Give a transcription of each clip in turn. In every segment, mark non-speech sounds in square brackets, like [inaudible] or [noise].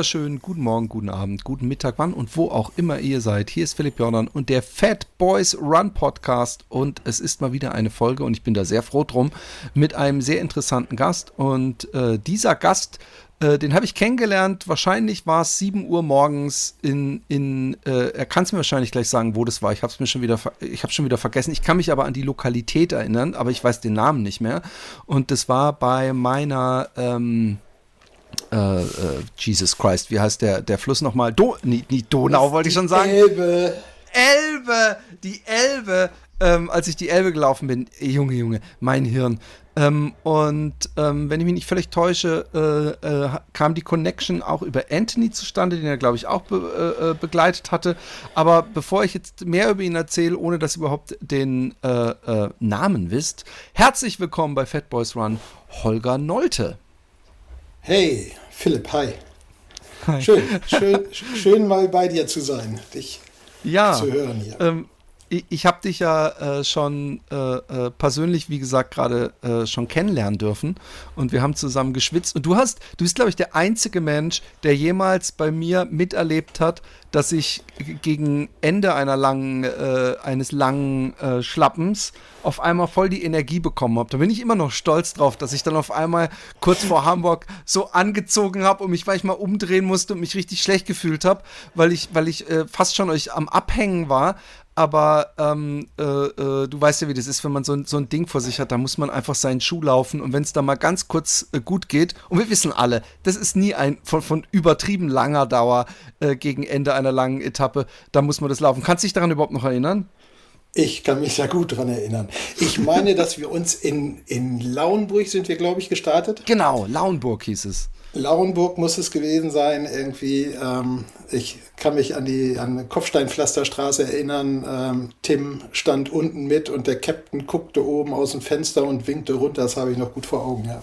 Wunderschönen guten Morgen, guten Abend, guten Mittag, wann und wo auch immer ihr seid. Hier ist Philipp Jordan und der Fat Boys Run Podcast und es ist mal wieder eine Folge und ich bin da sehr froh drum mit einem sehr interessanten Gast und äh, dieser Gast äh, den habe ich kennengelernt. Wahrscheinlich war es 7 Uhr morgens in, in äh, er kann es mir wahrscheinlich gleich sagen, wo das war. Ich habe es mir schon wieder, ich habe schon wieder vergessen. Ich kann mich aber an die Lokalität erinnern, aber ich weiß den Namen nicht mehr. Und das war bei meiner, ähm, äh, äh, Jesus Christ, wie heißt der, der Fluss nochmal? Do, nie, nie Donau, wollte ich schon sagen. Elbe. Elbe, die Elbe, ähm, als ich die Elbe gelaufen bin. Junge, Junge, mein Hirn. Ähm, und ähm, wenn ich mich nicht völlig täusche, äh, äh, kam die Connection auch über Anthony zustande, den er, glaube ich, auch be äh, begleitet hatte. Aber bevor ich jetzt mehr über ihn erzähle, ohne dass ihr überhaupt den äh, äh, Namen wisst, herzlich willkommen bei Fat Boys Run, Holger Nolte. Hey, Philipp, hi. hi. Schön, [laughs] schön, schön mal bei dir zu sein, dich ja, zu hören hier. Ähm, ich, ich habe dich ja äh, schon äh, äh, persönlich, wie gesagt, gerade äh, schon kennenlernen dürfen und wir haben zusammen geschwitzt und du hast, du bist, glaube ich, der einzige Mensch, der jemals bei mir miterlebt hat, dass ich gegen Ende einer langen, äh, eines langen äh, Schlappens auf einmal voll die Energie bekommen habe. Da bin ich immer noch stolz drauf, dass ich dann auf einmal kurz vor Hamburg so angezogen habe und mich manchmal umdrehen musste und mich richtig schlecht gefühlt habe, weil ich, weil ich fast schon euch am Abhängen war. Aber ähm, äh, äh, du weißt ja, wie das ist, wenn man so, so ein Ding vor sich hat, da muss man einfach seinen Schuh laufen und wenn es da mal ganz kurz äh, gut geht, und wir wissen alle, das ist nie ein von, von übertrieben langer Dauer äh, gegen Ende einer langen Etappe, da muss man das laufen. Kannst du dich daran überhaupt noch erinnern? Ich kann mich sehr gut daran erinnern. Ich meine, dass wir uns in, in Lauenburg sind wir, glaube ich, gestartet. Genau, Lauenburg hieß es. Lauenburg muss es gewesen sein, irgendwie. Ähm, ich kann mich an die an Kopfsteinpflasterstraße erinnern. Ähm, Tim stand unten mit und der Captain guckte oben aus dem Fenster und winkte runter. Das habe ich noch gut vor Augen, ja.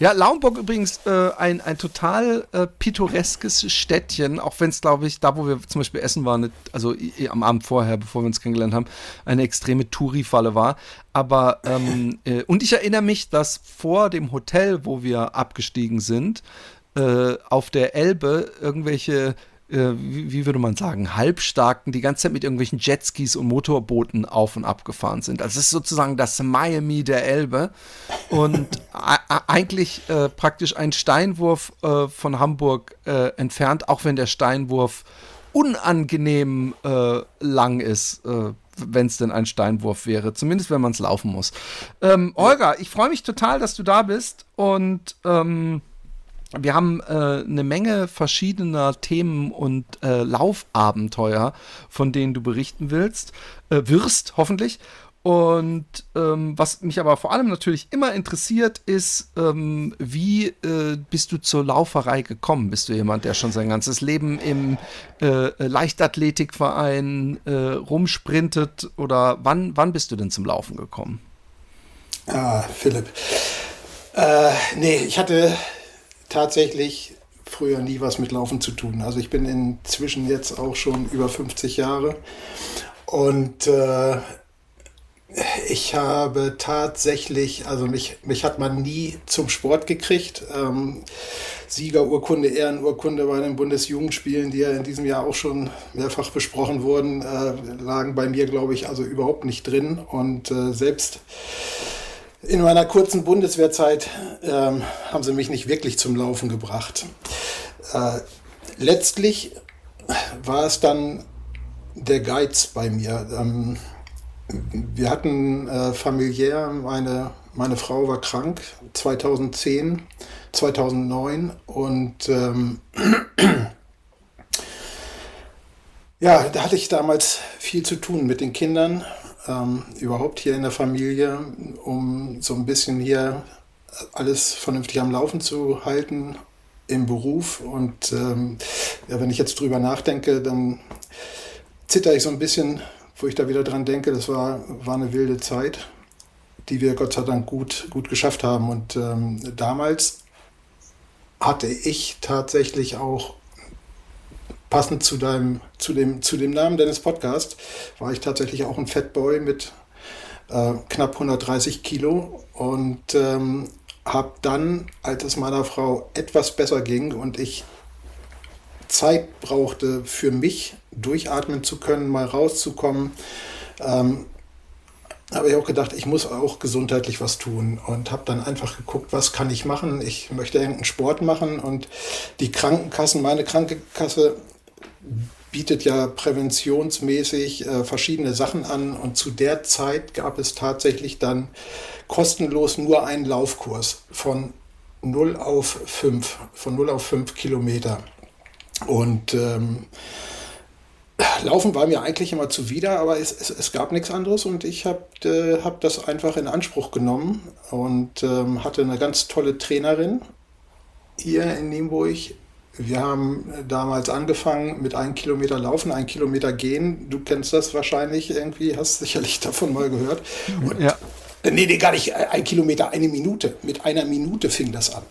Ja, Lauenburg übrigens äh, ein, ein total äh, pittoreskes Städtchen, auch wenn es, glaube ich, da, wo wir zum Beispiel essen waren, also am Abend vorher, bevor wir uns kennengelernt haben, eine extreme Touri-Falle war. Aber, ähm, [laughs] äh, und ich erinnere mich, dass vor dem Hotel, wo wir abgestiegen sind, äh, auf der Elbe irgendwelche äh, wie, würde man sagen, Halbstarken die ganze Zeit mit irgendwelchen Jetskis und Motorbooten auf und ab gefahren sind. Also es ist sozusagen das Miami der Elbe und eigentlich äh, praktisch ein Steinwurf äh, von Hamburg äh, entfernt, auch wenn der Steinwurf unangenehm äh, lang ist wenn es denn ein Steinwurf wäre, zumindest wenn man es laufen muss. Ähm, Olga, ich freue mich total, dass du da bist und ähm, wir haben äh, eine Menge verschiedener Themen und äh, Laufabenteuer, von denen du berichten willst, äh, wirst, hoffentlich. Und ähm, was mich aber vor allem natürlich immer interessiert, ist, ähm, wie äh, bist du zur Lauferei gekommen? Bist du jemand, der schon sein ganzes Leben im äh, Leichtathletikverein äh, rumsprintet? Oder wann, wann bist du denn zum Laufen gekommen? Ah, Philipp. Äh, nee, ich hatte tatsächlich früher nie was mit Laufen zu tun. Also ich bin inzwischen jetzt auch schon über 50 Jahre und äh, ich habe tatsächlich, also mich, mich hat man nie zum Sport gekriegt. Ähm, Siegerurkunde, Ehrenurkunde bei den Bundesjugendspielen, die ja in diesem Jahr auch schon mehrfach besprochen wurden, äh, lagen bei mir, glaube ich, also überhaupt nicht drin. Und äh, selbst in meiner kurzen Bundeswehrzeit ähm, haben sie mich nicht wirklich zum Laufen gebracht. Äh, letztlich war es dann der Geiz bei mir. Ähm, wir hatten äh, familiär, meine, meine Frau war krank 2010, 2009 und ähm, [clears throat] ja, da hatte ich damals viel zu tun mit den Kindern ähm, überhaupt hier in der Familie, um so ein bisschen hier alles vernünftig am Laufen zu halten im Beruf. Und ähm, ja, wenn ich jetzt drüber nachdenke, dann zitter ich so ein bisschen, wo ich da wieder dran denke. Das war, war eine wilde Zeit, die wir Gott sei Dank gut, gut geschafft haben. Und ähm, damals hatte ich tatsächlich auch passend zu deinem, zu dem, zu dem Namen deines Podcasts, war ich tatsächlich auch ein Fatboy mit äh, knapp 130 Kilo und ähm, habe dann, als es meiner Frau etwas besser ging und ich Zeit brauchte für mich, durchatmen zu können, mal rauszukommen, ähm, habe ich auch gedacht, ich muss auch gesundheitlich was tun und habe dann einfach geguckt, was kann ich machen. Ich möchte irgendeinen Sport machen und die Krankenkassen, meine Krankenkasse bietet ja präventionsmäßig äh, verschiedene Sachen an und zu der Zeit gab es tatsächlich dann kostenlos nur einen Laufkurs von 0 auf 5, von 0 auf 5 Kilometer. Und ähm, Laufen war mir eigentlich immer zuwider, aber es, es, es gab nichts anderes und ich habe äh, hab das einfach in Anspruch genommen und ähm, hatte eine ganz tolle Trainerin hier in Nienburg, wir haben damals angefangen mit einem Kilometer Laufen, ein Kilometer Gehen. Du kennst das wahrscheinlich irgendwie, hast sicherlich [laughs] davon mal gehört. Und ja. Äh, nee, nee, gar nicht. Ein Kilometer, eine Minute. Mit einer Minute fing das an.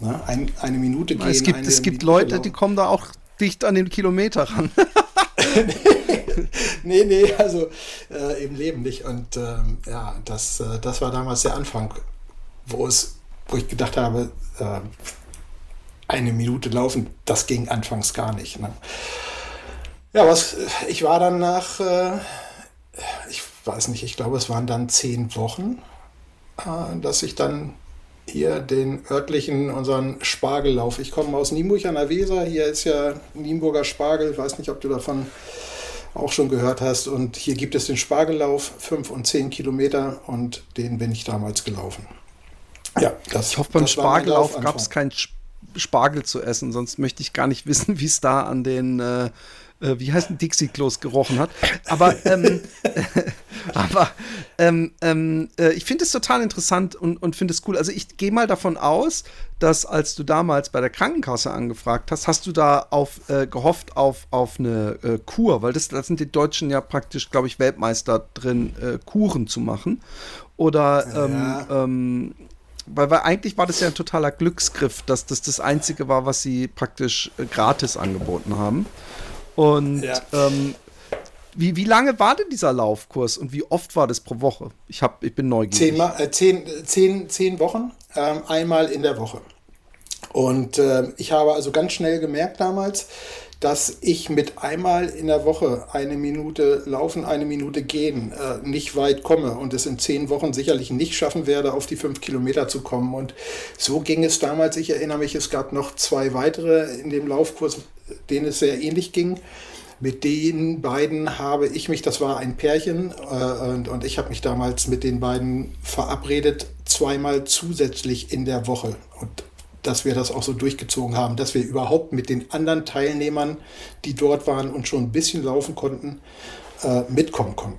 Na, ein, eine Minute gehen. Es gibt, es gibt Leute, laufen. die kommen da auch dicht an den Kilometer ran. [laughs] nee, nee, also äh, im Leben nicht. Und ähm, ja, das, äh, das war damals der Anfang, wo es, wo ich gedacht habe, äh, eine Minute laufen, das ging anfangs gar nicht. Ne? Ja, was, ich war dann nach, äh, ich weiß nicht, ich glaube, es waren dann zehn Wochen, äh, dass ich dann hier den örtlichen, unseren Spargellauf. Ich komme aus Nienburg an der Weser. Hier ist ja Nienburger Spargel. Ich weiß nicht, ob du davon auch schon gehört hast. Und hier gibt es den Spargellauf, fünf und zehn Kilometer. Und den bin ich damals gelaufen. Ja, das, ich hoffe, beim Spargellauf gab es kein Sp Spargel zu essen, sonst möchte ich gar nicht [laughs] wissen, wie es da an den, äh, äh, wie heißt ein Dixie-Klos gerochen hat. Aber, ähm, [laughs] aber ähm, ähm, äh, ich finde es total interessant und, und finde es cool. Also ich gehe mal davon aus, dass als du damals bei der Krankenkasse angefragt hast, hast du da auf, äh, gehofft auf, auf eine äh, Kur, weil das, das sind die Deutschen ja praktisch, glaube ich, Weltmeister drin, äh, Kuren zu machen. Oder ja. Weil, weil eigentlich war das ja ein totaler Glücksgriff, dass das das Einzige war, was sie praktisch äh, gratis angeboten haben. Und ja. ähm, wie, wie lange war denn dieser Laufkurs und wie oft war das pro Woche? Ich, hab, ich bin neugierig. Zehn, äh, zehn, zehn, zehn Wochen, ähm, einmal in der Woche. Und äh, ich habe also ganz schnell gemerkt damals, dass ich mit einmal in der Woche eine Minute laufen, eine Minute gehen äh, nicht weit komme und es in zehn Wochen sicherlich nicht schaffen werde, auf die fünf Kilometer zu kommen. Und so ging es damals. Ich erinnere mich, es gab noch zwei weitere in dem Laufkurs, denen es sehr ähnlich ging. Mit den beiden habe ich mich, das war ein Pärchen, äh, und, und ich habe mich damals mit den beiden verabredet, zweimal zusätzlich in der Woche. Und dass wir das auch so durchgezogen haben, dass wir überhaupt mit den anderen Teilnehmern, die dort waren und schon ein bisschen laufen konnten, äh, mitkommen konnten.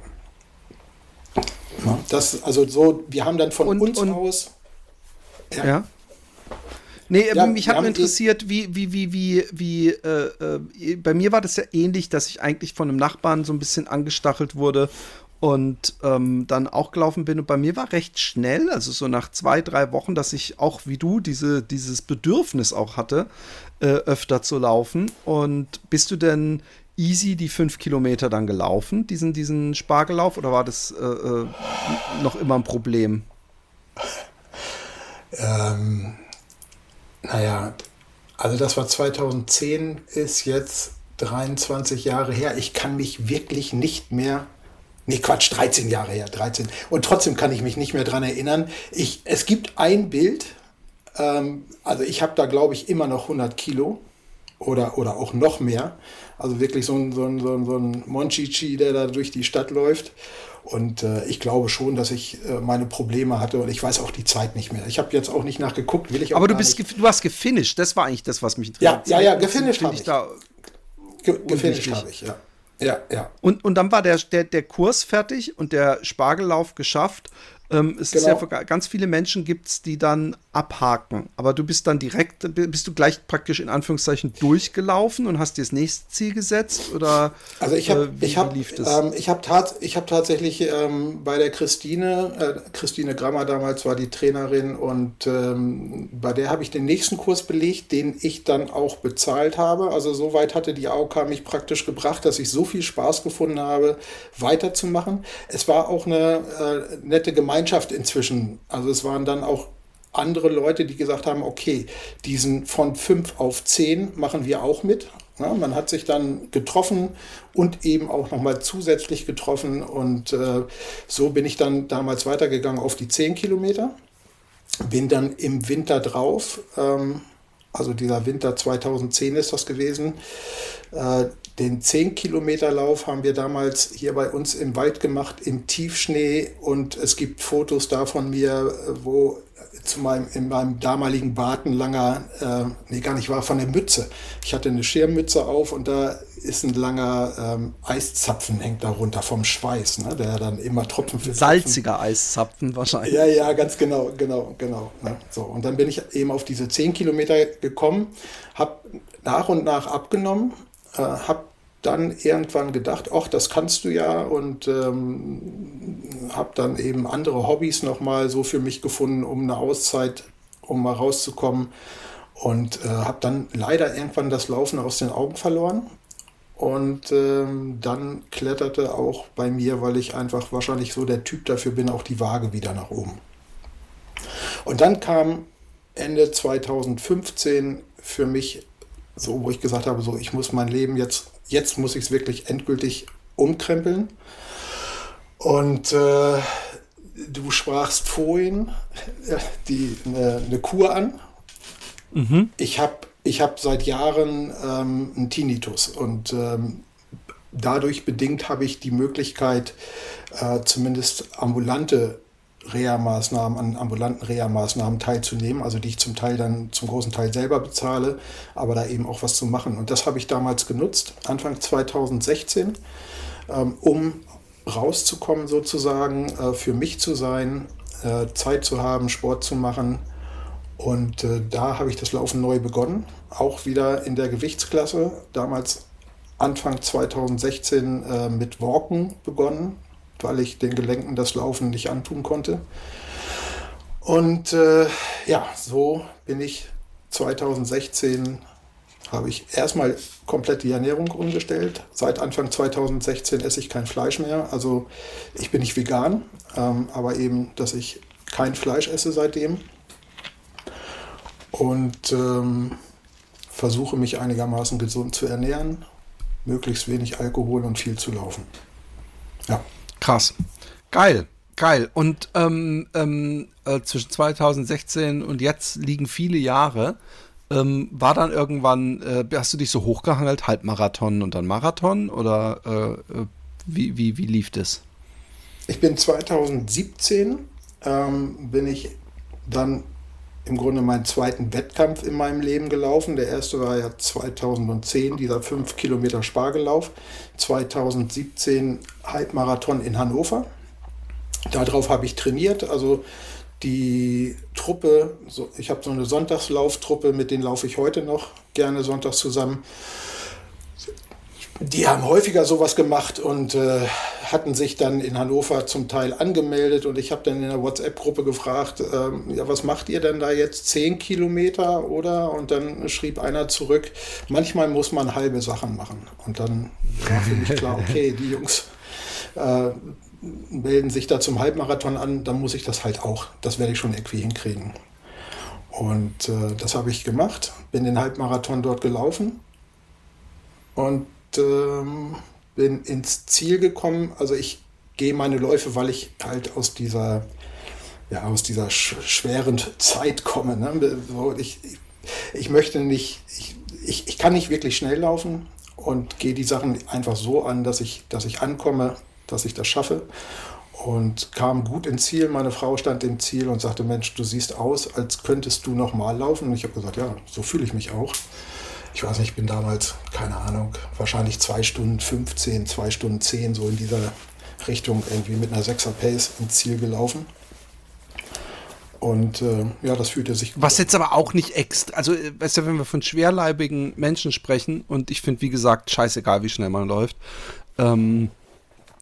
Ja, das, also so, wir haben dann von und, uns und, aus. Ja. ja. Nee, ja, mich hat interessiert, wie, wie, wie, wie, wie, äh, äh, bei mir war das ja ähnlich, dass ich eigentlich von einem Nachbarn so ein bisschen angestachelt wurde und ähm, dann auch gelaufen bin. Und bei mir war recht schnell, also so nach zwei, drei Wochen, dass ich auch wie du diese, dieses Bedürfnis auch hatte, äh, öfter zu laufen. Und bist du denn easy die fünf Kilometer dann gelaufen, diesen, diesen Spargellauf, oder war das äh, äh, noch immer ein Problem? Ähm, naja, also das war 2010, ist jetzt 23 Jahre her. Ich kann mich wirklich nicht mehr Nee, Quatsch, 13 Jahre her, 13. Und trotzdem kann ich mich nicht mehr dran erinnern. Ich, es gibt ein Bild, ähm, also ich habe da, glaube ich, immer noch 100 Kilo oder, oder auch noch mehr. Also wirklich so ein, so ein, so ein, so ein Monchichi, der da durch die Stadt läuft. Und äh, ich glaube schon, dass ich äh, meine Probleme hatte und ich weiß auch die Zeit nicht mehr. Ich habe jetzt auch nicht nachgeguckt, will ich auch Aber du bist du hast gefinisht, das war eigentlich das, was mich interessiert. Ja, ja, ja, gefinisht habe ich. Da Ge gefinisht habe ich, ja. Ja, ja. Und, und dann war der, der, der Kurs fertig und der Spargellauf geschafft. Ähm, es genau. ist ja ganz viele Menschen gibt es, die dann abhaken. Aber du bist dann direkt, bist du gleich praktisch in Anführungszeichen durchgelaufen und hast dir das nächste Ziel gesetzt? Oder also ich habe äh, ich hab, ähm, ich hab tat, hab tatsächlich ähm, bei der Christine, äh, Christine Grammer damals war die Trainerin und ähm, bei der habe ich den nächsten Kurs belegt, den ich dann auch bezahlt habe. Also soweit hatte die AOK mich praktisch gebracht, dass ich so viel Spaß gefunden habe, weiterzumachen. Es war auch eine äh, nette Gemeinschaft Gemeinschaft inzwischen. Also es waren dann auch andere Leute, die gesagt haben, okay, diesen von fünf auf zehn machen wir auch mit. Ja, man hat sich dann getroffen und eben auch nochmal zusätzlich getroffen. Und äh, so bin ich dann damals weitergegangen auf die zehn Kilometer. Bin dann im Winter drauf, ähm, also dieser Winter 2010 ist das gewesen, äh, den 10-Kilometer-Lauf haben wir damals hier bei uns im Wald gemacht, im Tiefschnee. Und es gibt Fotos da von mir, wo zu meinem, in meinem damaligen Bart ein langer, äh, nee, gar nicht war, von der Mütze. Ich hatte eine Schirmmütze auf und da ist ein langer ähm, Eiszapfen hängt darunter vom Schweiß, ne, der dann immer Tropfen für Salziger Tropfen. Eiszapfen wahrscheinlich. Ja, ja, ganz genau, genau, genau. Ne, so. Und dann bin ich eben auf diese 10 Kilometer gekommen, habe nach und nach abgenommen äh, habe dann irgendwann gedacht, ach, das kannst du ja und ähm, habe dann eben andere Hobbys nochmal so für mich gefunden, um eine Auszeit, um mal rauszukommen und äh, habe dann leider irgendwann das Laufen aus den Augen verloren und ähm, dann kletterte auch bei mir, weil ich einfach wahrscheinlich so der Typ dafür bin, auch die Waage wieder nach oben. Und dann kam Ende 2015 für mich so, wo ich gesagt habe, so, ich muss mein Leben jetzt, jetzt muss ich es wirklich endgültig umkrempeln. Und äh, du sprachst vorhin äh, die, eine, eine Kur an. Mhm. Ich habe ich hab seit Jahren ähm, einen Tinnitus und ähm, dadurch bedingt habe ich die Möglichkeit, äh, zumindest ambulante Reha-Maßnahmen, an ambulanten Reha-Maßnahmen teilzunehmen, also die ich zum Teil dann zum großen Teil selber bezahle, aber da eben auch was zu machen. Und das habe ich damals genutzt, Anfang 2016, ähm, um rauszukommen sozusagen, äh, für mich zu sein, äh, Zeit zu haben, Sport zu machen. Und äh, da habe ich das Laufen neu begonnen, auch wieder in der Gewichtsklasse, damals Anfang 2016 mit Walken begonnen, weil ich den Gelenken das Laufen nicht antun konnte. Und äh, ja, so bin ich 2016 habe ich erstmal komplett die Ernährung umgestellt. Seit Anfang 2016 esse ich kein Fleisch mehr. Also ich bin nicht vegan, ähm, aber eben, dass ich kein Fleisch esse seitdem. Und ähm, versuche mich einigermaßen gesund zu ernähren, möglichst wenig Alkohol und viel zu laufen. Ja. Krass. Geil. Geil. Und ähm, ähm, äh, zwischen 2016 und jetzt liegen viele Jahre. Ähm, war dann irgendwann, äh, hast du dich so hochgehangelt, Halbmarathon und dann Marathon? Oder äh, äh wie, wie, wie lief das? Ich bin 2017, ähm, bin ich dann im Grunde meinen zweiten Wettkampf in meinem Leben gelaufen. Der erste war ja 2010, dieser 5 Kilometer Spargellauf. 2017 Halbmarathon in Hannover. Darauf habe ich trainiert. Also die Truppe, ich habe so eine Sonntagslauftruppe, mit denen laufe ich heute noch gerne sonntags zusammen die haben häufiger sowas gemacht und äh, hatten sich dann in Hannover zum Teil angemeldet und ich habe dann in der WhatsApp-Gruppe gefragt, ähm, ja, was macht ihr denn da jetzt? Zehn Kilometer oder? Und dann schrieb einer zurück, manchmal muss man halbe Sachen machen. Und dann war für mich klar, okay, die Jungs äh, melden sich da zum Halbmarathon an, dann muss ich das halt auch. Das werde ich schon irgendwie hinkriegen. Und äh, das habe ich gemacht, bin den Halbmarathon dort gelaufen und ähm, bin ins Ziel gekommen. Also ich gehe meine Läufe, weil ich halt aus dieser, ja, aus dieser sch schweren Zeit komme. Ne? Ich, ich möchte nicht, ich, ich, ich kann nicht wirklich schnell laufen und gehe die Sachen einfach so an, dass ich, dass ich ankomme, dass ich das schaffe. Und kam gut ins Ziel. Meine Frau stand im Ziel und sagte, Mensch, du siehst aus, als könntest du nochmal laufen. Und ich habe gesagt, ja, so fühle ich mich auch ich weiß nicht, ich bin damals, keine Ahnung, wahrscheinlich zwei Stunden 15, zwei Stunden 10, so in dieser Richtung irgendwie mit einer 6er Pace ins Ziel gelaufen. Und äh, ja, das fühlte sich gut Was jetzt aber auch nicht extra, also äh, weißt du, wenn wir von schwerleibigen Menschen sprechen und ich finde, wie gesagt, scheißegal, wie schnell man läuft, ähm,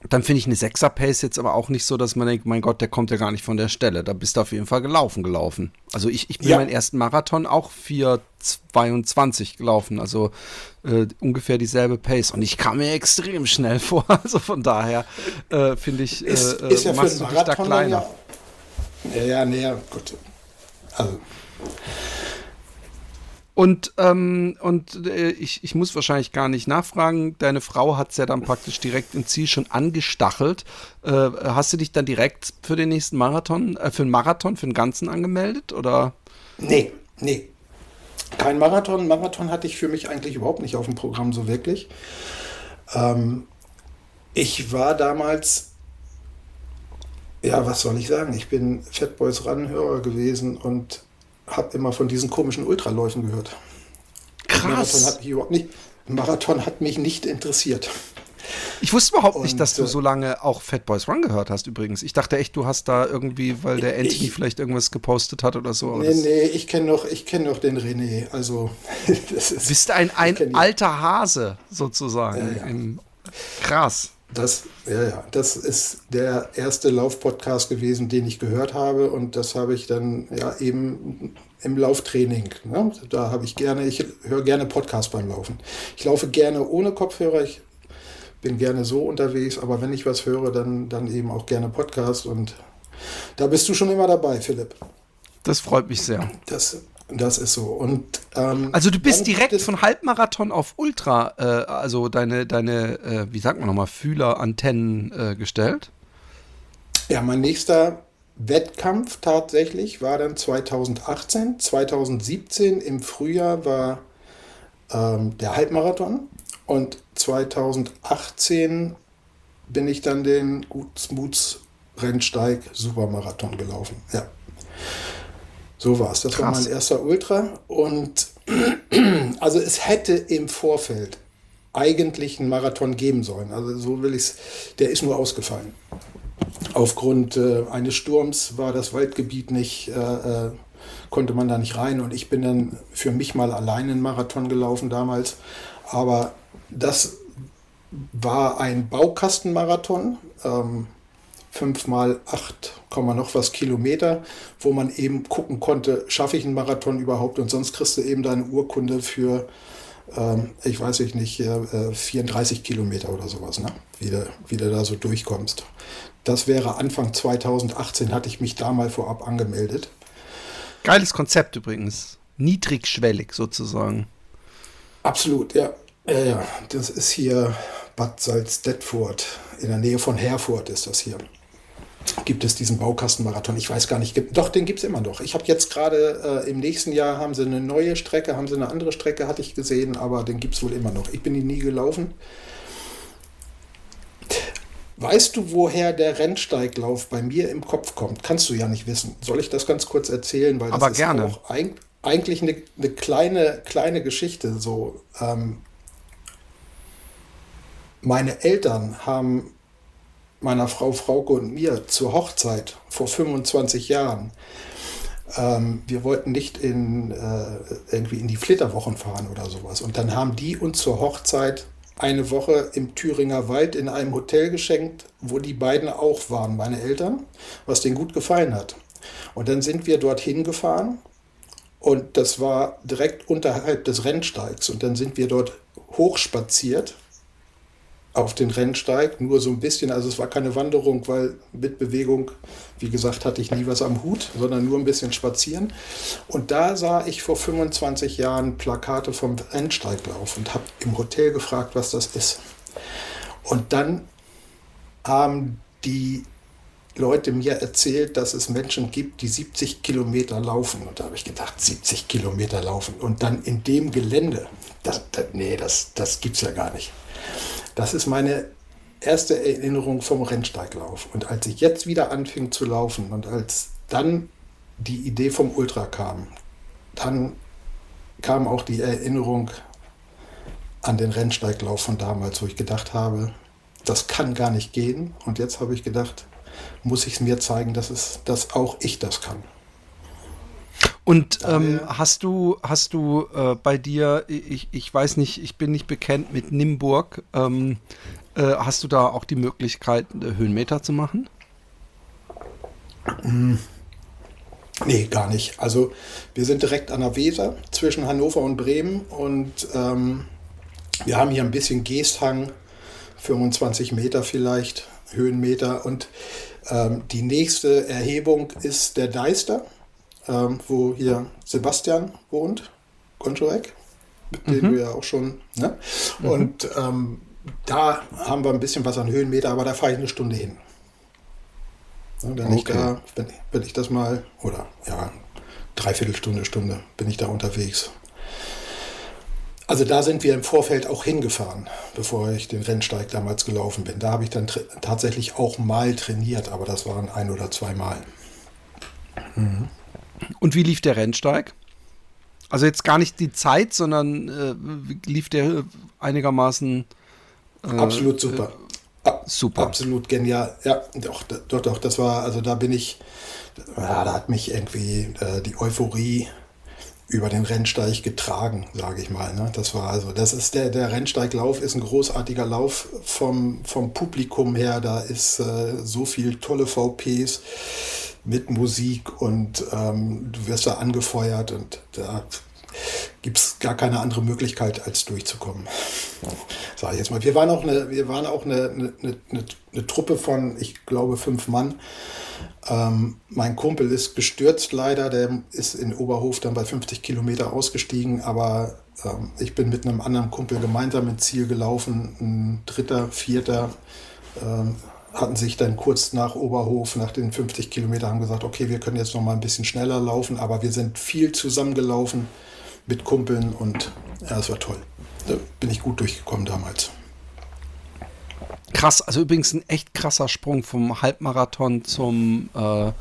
dann finde ich eine Sechser-Pace jetzt aber auch nicht so, dass man denkt, mein Gott, der kommt ja gar nicht von der Stelle. Da bist du auf jeden Fall gelaufen, gelaufen. Also ich, ich bin ja. meinen ersten Marathon auch 4,22 gelaufen, also äh, ungefähr dieselbe Pace. Und ich kam mir extrem schnell [laughs] vor. Also von daher äh, finde ich, äh, ist, ist ja machst du dich da kleiner. Ja, ja, nee, gut. Also und, ähm, und äh, ich, ich muss wahrscheinlich gar nicht nachfragen. Deine Frau hat es ja dann praktisch direkt im Ziel schon angestachelt. Äh, hast du dich dann direkt für den nächsten Marathon, äh, für den Marathon, für den ganzen angemeldet? Oder? Nee, nee. Kein Marathon. Marathon hatte ich für mich eigentlich überhaupt nicht auf dem Programm so wirklich. Ähm, ich war damals, ja, was soll ich sagen? Ich bin Fatboys Run-Hörer gewesen und habe immer von diesen komischen Ultraläufen gehört. Krass. Marathon hat mich überhaupt nicht, Marathon hat mich nicht interessiert. Ich wusste überhaupt nicht, dass du so lange auch Fat Boys Run gehört hast, übrigens. Ich dachte echt, du hast da irgendwie, weil der Anthony vielleicht irgendwas gepostet hat oder so. Nee, nee, ich kenne noch, kenn noch den René. Also, [laughs] das ist. Bist ein, ein alter Hase, sozusagen. Ja, ja. krass. Das, ja, ja, das ist der erste Laufpodcast gewesen, den ich gehört habe und das habe ich dann ja eben im Lauftraining. Ne? Da habe ich gerne, ich höre gerne Podcasts beim Laufen. Ich laufe gerne ohne Kopfhörer, ich bin gerne so unterwegs, aber wenn ich was höre, dann, dann eben auch gerne Podcast und da bist du schon immer dabei, Philipp. Das freut mich sehr. Das, das ist so. Und, ähm, also du bist direkt von Halbmarathon auf Ultra, äh, also deine, deine äh, wie sagt man nochmal, Fühlerantennen äh, gestellt? Ja, mein nächster Wettkampf tatsächlich war dann 2018. 2017 im Frühjahr war ähm, der Halbmarathon und 2018 bin ich dann den Gutsmuts Rennsteig Supermarathon gelaufen. Ja. So war es. Das Krass. war mein erster Ultra. Und [clears throat] also es hätte im Vorfeld eigentlich einen Marathon geben sollen. Also so will ich es. Der ist nur ausgefallen. Aufgrund äh, eines Sturms war das Waldgebiet nicht, äh, äh, konnte man da nicht rein. Und ich bin dann für mich mal allein einen Marathon gelaufen damals. Aber das war ein Baukastenmarathon. Ähm, fünf mal acht noch was Kilometer, wo man eben gucken konnte, schaffe ich einen Marathon überhaupt und sonst kriegst du eben deine Urkunde für, ähm, ich weiß nicht, äh, 34 Kilometer oder sowas, ne? wie, du, wie du da so durchkommst. Das wäre Anfang 2018, hatte ich mich da mal vorab angemeldet. Geiles Konzept übrigens. Niedrigschwellig sozusagen. Absolut, ja. Ja, ja. Das ist hier Bad Salzdetfurt. In der Nähe von Herford ist das hier gibt es diesen Baukastenmarathon. Ich weiß gar nicht, gibt, doch, den gibt es immer noch. Ich habe jetzt gerade äh, im nächsten Jahr haben sie eine neue Strecke, haben sie eine andere Strecke, hatte ich gesehen, aber den gibt es wohl immer noch. Ich bin die nie gelaufen. Weißt du, woher der Rennsteiglauf bei mir im Kopf kommt? Kannst du ja nicht wissen. Soll ich das ganz kurz erzählen? Weil das aber ist gerne. auch ein, eigentlich eine, eine, kleine, kleine Geschichte. So, ähm, meine Eltern haben meiner Frau Frauke und mir zur Hochzeit vor 25 Jahren. Ähm, wir wollten nicht in, äh, irgendwie in die Flitterwochen fahren oder sowas. Und dann haben die uns zur Hochzeit eine Woche im Thüringer Wald in einem Hotel geschenkt, wo die beiden auch waren, meine Eltern, was denen gut gefallen hat. Und dann sind wir dorthin gefahren und das war direkt unterhalb des Rennsteigs. Und dann sind wir dort hochspaziert auf den Rennsteig, nur so ein bisschen. Also es war keine Wanderung, weil mit Bewegung, wie gesagt, hatte ich nie was am Hut, sondern nur ein bisschen spazieren. Und da sah ich vor 25 Jahren Plakate vom Rennsteiglauf und habe im Hotel gefragt, was das ist. Und dann haben die Leute mir erzählt, dass es Menschen gibt, die 70 Kilometer laufen. Und da habe ich gedacht, 70 Kilometer laufen. Und dann in dem Gelände, das, das, nee, das, das gibt es ja gar nicht. Das ist meine erste Erinnerung vom Rennsteiglauf. Und als ich jetzt wieder anfing zu laufen und als dann die Idee vom Ultra kam, dann kam auch die Erinnerung an den Rennsteiglauf von damals, wo ich gedacht habe, das kann gar nicht gehen. Und jetzt habe ich gedacht, muss ich es mir zeigen, dass, es, dass auch ich das kann. Und ähm, hast du, hast du äh, bei dir, ich, ich weiß nicht, ich bin nicht bekannt mit Nimburg, ähm, äh, hast du da auch die Möglichkeit, äh, Höhenmeter zu machen? Mm. Nee, gar nicht. Also wir sind direkt an der Weser zwischen Hannover und Bremen und ähm, wir haben hier ein bisschen Geesthang, 25 Meter vielleicht, Höhenmeter und ähm, die nächste Erhebung ist der Deister, ähm, wo hier Sebastian wohnt, Gonczorek, mit dem mhm. du ja auch schon. Ne? Mhm. Und ähm, da haben wir ein bisschen was an Höhenmeter, aber da fahre ich eine Stunde hin. Ne, wenn, okay. ich da, wenn, wenn ich das mal, oder ja, dreiviertel Stunde, Stunde bin ich da unterwegs. Also da sind wir im Vorfeld auch hingefahren, bevor ich den Rennsteig damals gelaufen bin. Da habe ich dann tatsächlich auch mal trainiert, aber das waren ein oder zwei Mal. Mhm. Und wie lief der Rennsteig? Also jetzt gar nicht die Zeit, sondern äh, lief der einigermaßen äh, absolut super. Äh, super. Absolut genial. Ja, doch, doch, doch, das war, also da bin ich, ja, da hat mich irgendwie äh, die Euphorie über den Rennsteig getragen, sage ich mal. Ne? Das war also, das ist der, der Rennsteiglauf ist ein großartiger Lauf vom, vom Publikum her. Da ist äh, so viel tolle VPs mit Musik und ähm, du wirst da angefeuert und da gibt es gar keine andere Möglichkeit, als durchzukommen. Sage ich jetzt mal. Wir waren auch eine, wir waren auch eine, eine, eine, eine Truppe von, ich glaube, fünf Mann. Ähm, mein Kumpel ist gestürzt leider, der ist in Oberhof dann bei 50 Kilometer ausgestiegen, aber ähm, ich bin mit einem anderen Kumpel gemeinsam ins Ziel gelaufen, ein dritter, vierter. Ähm, hatten sich dann kurz nach Oberhof, nach den 50 Kilometern, haben gesagt, okay, wir können jetzt noch mal ein bisschen schneller laufen, aber wir sind viel zusammengelaufen mit Kumpeln und ja, es war toll. Da bin ich gut durchgekommen damals. Krass, also übrigens ein echt krasser Sprung vom Halbmarathon zum äh,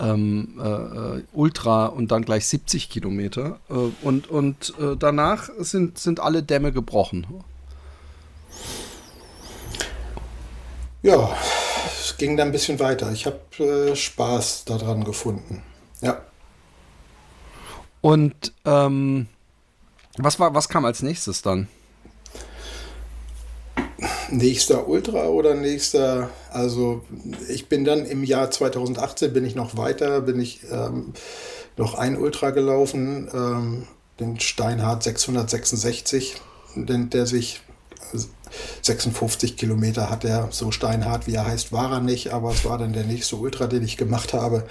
ähm, äh, Ultra und dann gleich 70 Kilometer. Äh, und und äh, danach sind, sind alle Dämme gebrochen. Ja, es ging dann ein bisschen weiter. Ich habe äh, Spaß daran gefunden. Ja. Und ähm, was, war, was kam als nächstes dann? Nächster Ultra oder nächster, also ich bin dann im Jahr 2018 bin ich noch weiter, bin ich ähm, noch ein Ultra gelaufen, ähm, den Steinhardt 666, den, der sich 56 Kilometer hat er, so steinhart wie er heißt, war er nicht, aber es war dann der nächste Ultra, den ich gemacht habe.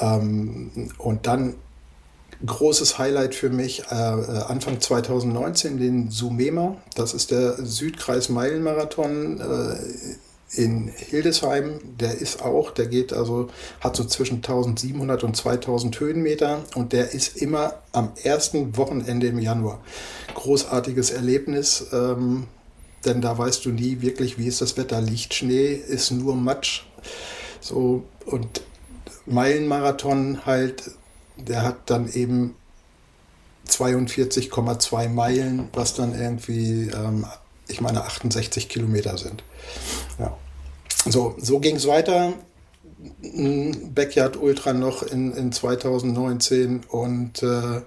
Ähm, und dann großes Highlight für mich äh, äh Anfang 2019 den Sumema. Das ist der Südkreis Meilenmarathon äh, in Hildesheim. Der ist auch, der geht also, hat so zwischen 1700 und 2000 Höhenmeter und der ist immer am ersten Wochenende im Januar. Großartiges Erlebnis. Ähm, denn da weißt du nie wirklich, wie ist das Wetter. Liegt Schnee, ist nur Matsch. So, und Meilenmarathon halt, der hat dann eben 42,2 Meilen, was dann irgendwie, ähm, ich meine, 68 Kilometer sind. Ja. So, so ging es weiter. Backyard Ultra noch in, in 2019 und äh,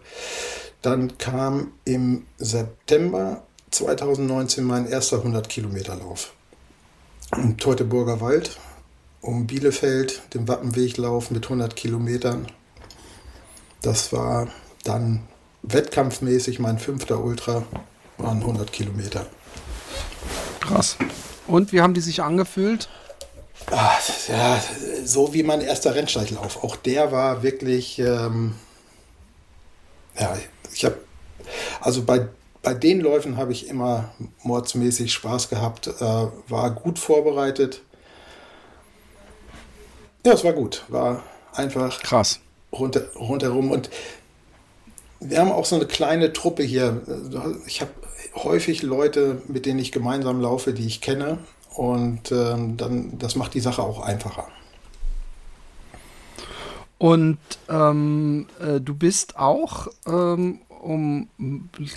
dann kam im September 2019 mein erster 100-Kilometer-Lauf. Im Teutoburger Wald, um Bielefeld, den Wappenweglauf mit 100 Kilometern. Das war dann wettkampfmäßig mein fünfter Ultra, waren 100 Kilometer. Krass. Und wie haben die sich angefühlt? Ach, ja, so wie mein erster Rennsteiglauf. Auch der war wirklich, ähm, ja, ich habe, also bei bei den Läufen habe ich immer mordsmäßig Spaß gehabt, äh, war gut vorbereitet. Ja, es war gut, war einfach krass runter, rundherum und wir haben auch so eine kleine Truppe hier. Ich habe häufig Leute, mit denen ich gemeinsam laufe, die ich kenne und ähm, dann das macht die Sache auch einfacher. Und ähm, äh, du bist auch ähm, um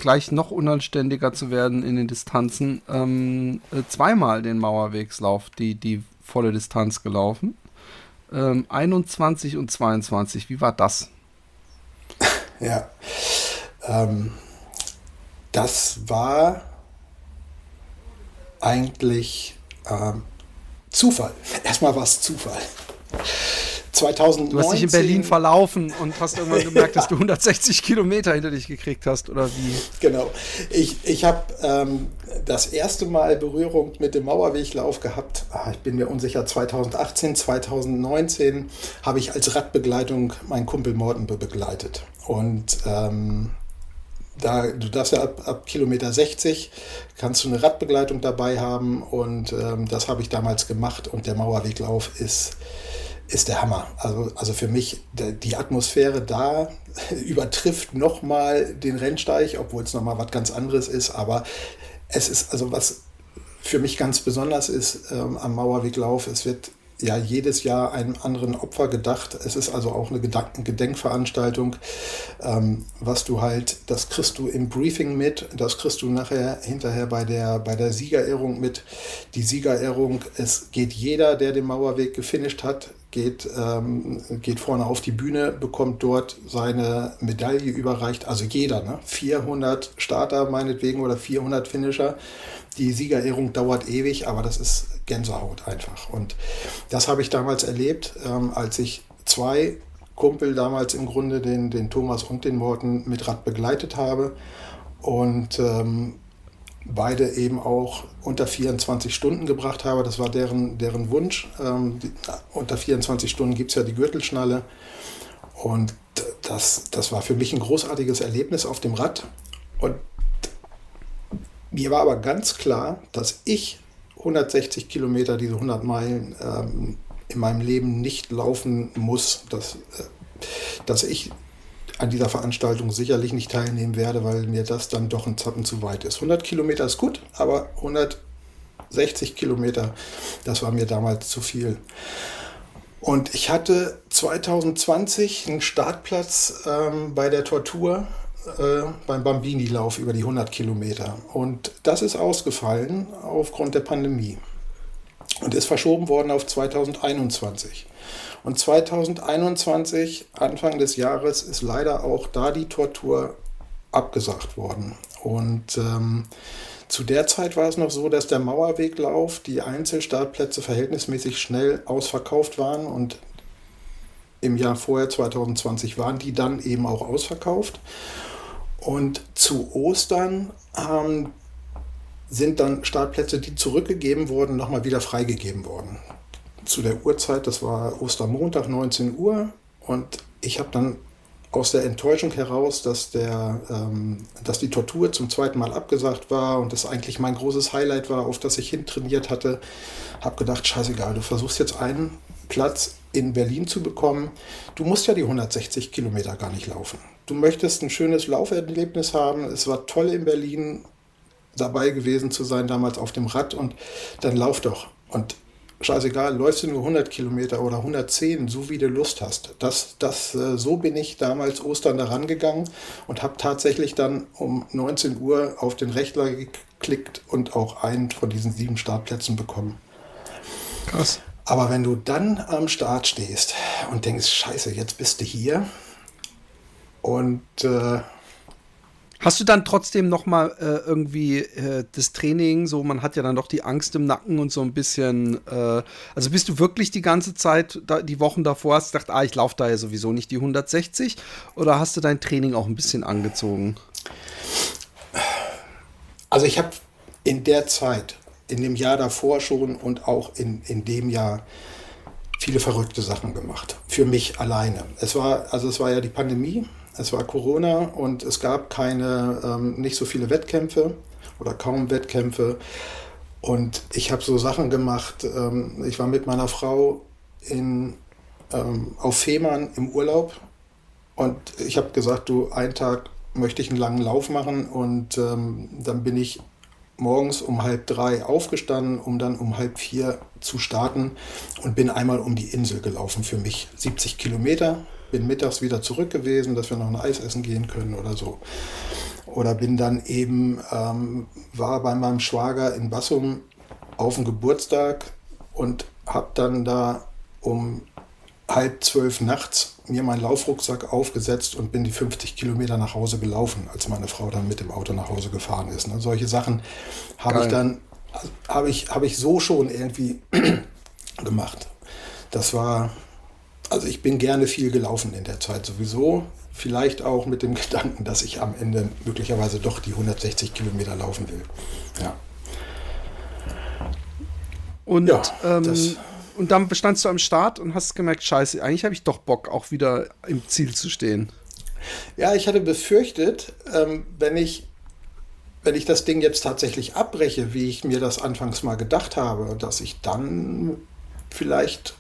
gleich noch unanständiger zu werden in den Distanzen, ähm, äh, zweimal den Mauerwegslauf, die, die volle Distanz gelaufen. Ähm, 21 und 22, wie war das? [laughs] Ja. Ähm, das war eigentlich ähm, Zufall. [laughs] Erstmal war es Zufall. 2019, du hast dich in Berlin verlaufen und hast irgendwann gemerkt, dass du 160 [laughs] Kilometer hinter dich gekriegt hast, oder wie? Genau. Ich, ich habe ähm, das erste Mal Berührung mit dem Mauerweglauf gehabt. Ah, ich bin mir unsicher, 2018, 2019 habe ich als Radbegleitung meinen Kumpel Morten begleitet. Und ähm, da, du darfst ja ab, ab, Kilometer 60 kannst du eine Radbegleitung dabei haben und ähm, das habe ich damals gemacht und der Mauerweglauf ist, ist der Hammer. Also, also für mich, die Atmosphäre da [laughs] übertrifft nochmal den Rennsteig, obwohl es nochmal was ganz anderes ist, aber es ist also was für mich ganz besonders ist ähm, am Mauerweglauf, es wird ja jedes Jahr einem anderen Opfer gedacht. Es ist also auch eine Gedenkveranstaltung, ähm, was du halt, das kriegst du im Briefing mit, das kriegst du nachher hinterher bei der, bei der Siegerehrung mit. Die Siegerehrung, es geht jeder, der den Mauerweg gefinisht hat, geht, ähm, geht vorne auf die Bühne, bekommt dort seine Medaille überreicht. Also jeder, ne? 400 Starter meinetwegen oder 400 Finisher. Die Siegerehrung dauert ewig, aber das ist Gänsehaut einfach. Und das habe ich damals erlebt, ähm, als ich zwei Kumpel damals im Grunde, den, den Thomas und den Morten, mit Rad begleitet habe. Und ähm, beide eben auch unter 24 Stunden gebracht habe. Das war deren, deren Wunsch. Ähm, die, unter 24 Stunden gibt es ja die Gürtelschnalle. Und das, das war für mich ein großartiges Erlebnis auf dem Rad. Und mir war aber ganz klar, dass ich 160 Kilometer, diese 100 Meilen ähm, in meinem Leben nicht laufen muss, dass, äh, dass ich an dieser Veranstaltung sicherlich nicht teilnehmen werde, weil mir das dann doch ein Zappen zu weit ist. 100 Kilometer ist gut, aber 160 Kilometer, das war mir damals zu viel. Und ich hatte 2020 einen Startplatz ähm, bei der Tortur äh, beim Bambini-Lauf über die 100 Kilometer. Und das ist ausgefallen aufgrund der Pandemie und ist verschoben worden auf 2021. Und 2021, Anfang des Jahres, ist leider auch da die Tortur abgesagt worden. Und ähm, zu der Zeit war es noch so, dass der Mauerweglauf, die Einzelstartplätze verhältnismäßig schnell ausverkauft waren und im Jahr vorher, 2020, waren die dann eben auch ausverkauft. Und zu Ostern ähm, sind dann Startplätze, die zurückgegeben wurden, nochmal wieder freigegeben worden. Zu der Uhrzeit, das war Ostermontag, 19 Uhr. Und ich habe dann aus der Enttäuschung heraus, dass, der, ähm, dass die Tortur zum zweiten Mal abgesagt war und das eigentlich mein großes Highlight war, auf das ich hintrainiert hatte, habe gedacht, scheißegal, du versuchst jetzt einen Platz in Berlin zu bekommen. Du musst ja die 160 Kilometer gar nicht laufen du möchtest ein schönes Lauferlebnis haben. Es war toll in Berlin dabei gewesen zu sein, damals auf dem Rad und dann lauf doch. Und scheißegal, läufst du nur 100 Kilometer oder 110, so wie du Lust hast. Das, das, äh, so bin ich damals Ostern daran gegangen und habe tatsächlich dann um 19 Uhr auf den Rechtler geklickt und auch einen von diesen sieben Startplätzen bekommen. Krass. Aber wenn du dann am Start stehst und denkst, scheiße, jetzt bist du hier, und äh, Hast du dann trotzdem noch mal äh, irgendwie äh, das Training, so man hat ja dann doch die Angst im Nacken und so ein bisschen, äh, also bist du wirklich die ganze Zeit, da, die Wochen davor hast gedacht, ah, ich laufe da ja sowieso nicht die 160 oder hast du dein Training auch ein bisschen angezogen? Also ich habe in der Zeit, in dem Jahr davor schon und auch in, in dem Jahr viele verrückte Sachen gemacht. Für mich alleine. Es war, also es war ja die Pandemie es war Corona und es gab keine, ähm, nicht so viele Wettkämpfe oder kaum Wettkämpfe. Und ich habe so Sachen gemacht. Ähm, ich war mit meiner Frau in, ähm, auf Fehmarn im Urlaub und ich habe gesagt, du, einen Tag möchte ich einen langen Lauf machen und ähm, dann bin ich morgens um halb drei aufgestanden, um dann um halb vier zu starten und bin einmal um die Insel gelaufen für mich. 70 Kilometer bin mittags wieder zurück gewesen, dass wir noch ein Eis essen gehen können oder so. Oder bin dann eben, ähm, war bei meinem Schwager in Bassum auf dem Geburtstag und habe dann da um halb zwölf nachts mir meinen Laufrucksack aufgesetzt und bin die 50 Kilometer nach Hause gelaufen, als meine Frau dann mit dem Auto nach Hause gefahren ist. Ne? Solche Sachen habe ich dann, habe ich, habe ich so schon irgendwie [clears throat] gemacht. Das war, also ich bin gerne viel gelaufen in der Zeit sowieso. Vielleicht auch mit dem [laughs] Gedanken, dass ich am Ende möglicherweise doch die 160 Kilometer laufen will. Ja. Und ja, ähm, und dann standst du am Start und hast gemerkt, scheiße, eigentlich habe ich doch Bock, auch wieder im Ziel zu stehen. Ja, ich hatte befürchtet, ähm, wenn ich wenn ich das Ding jetzt tatsächlich abbreche, wie ich mir das anfangs mal gedacht habe, dass ich dann vielleicht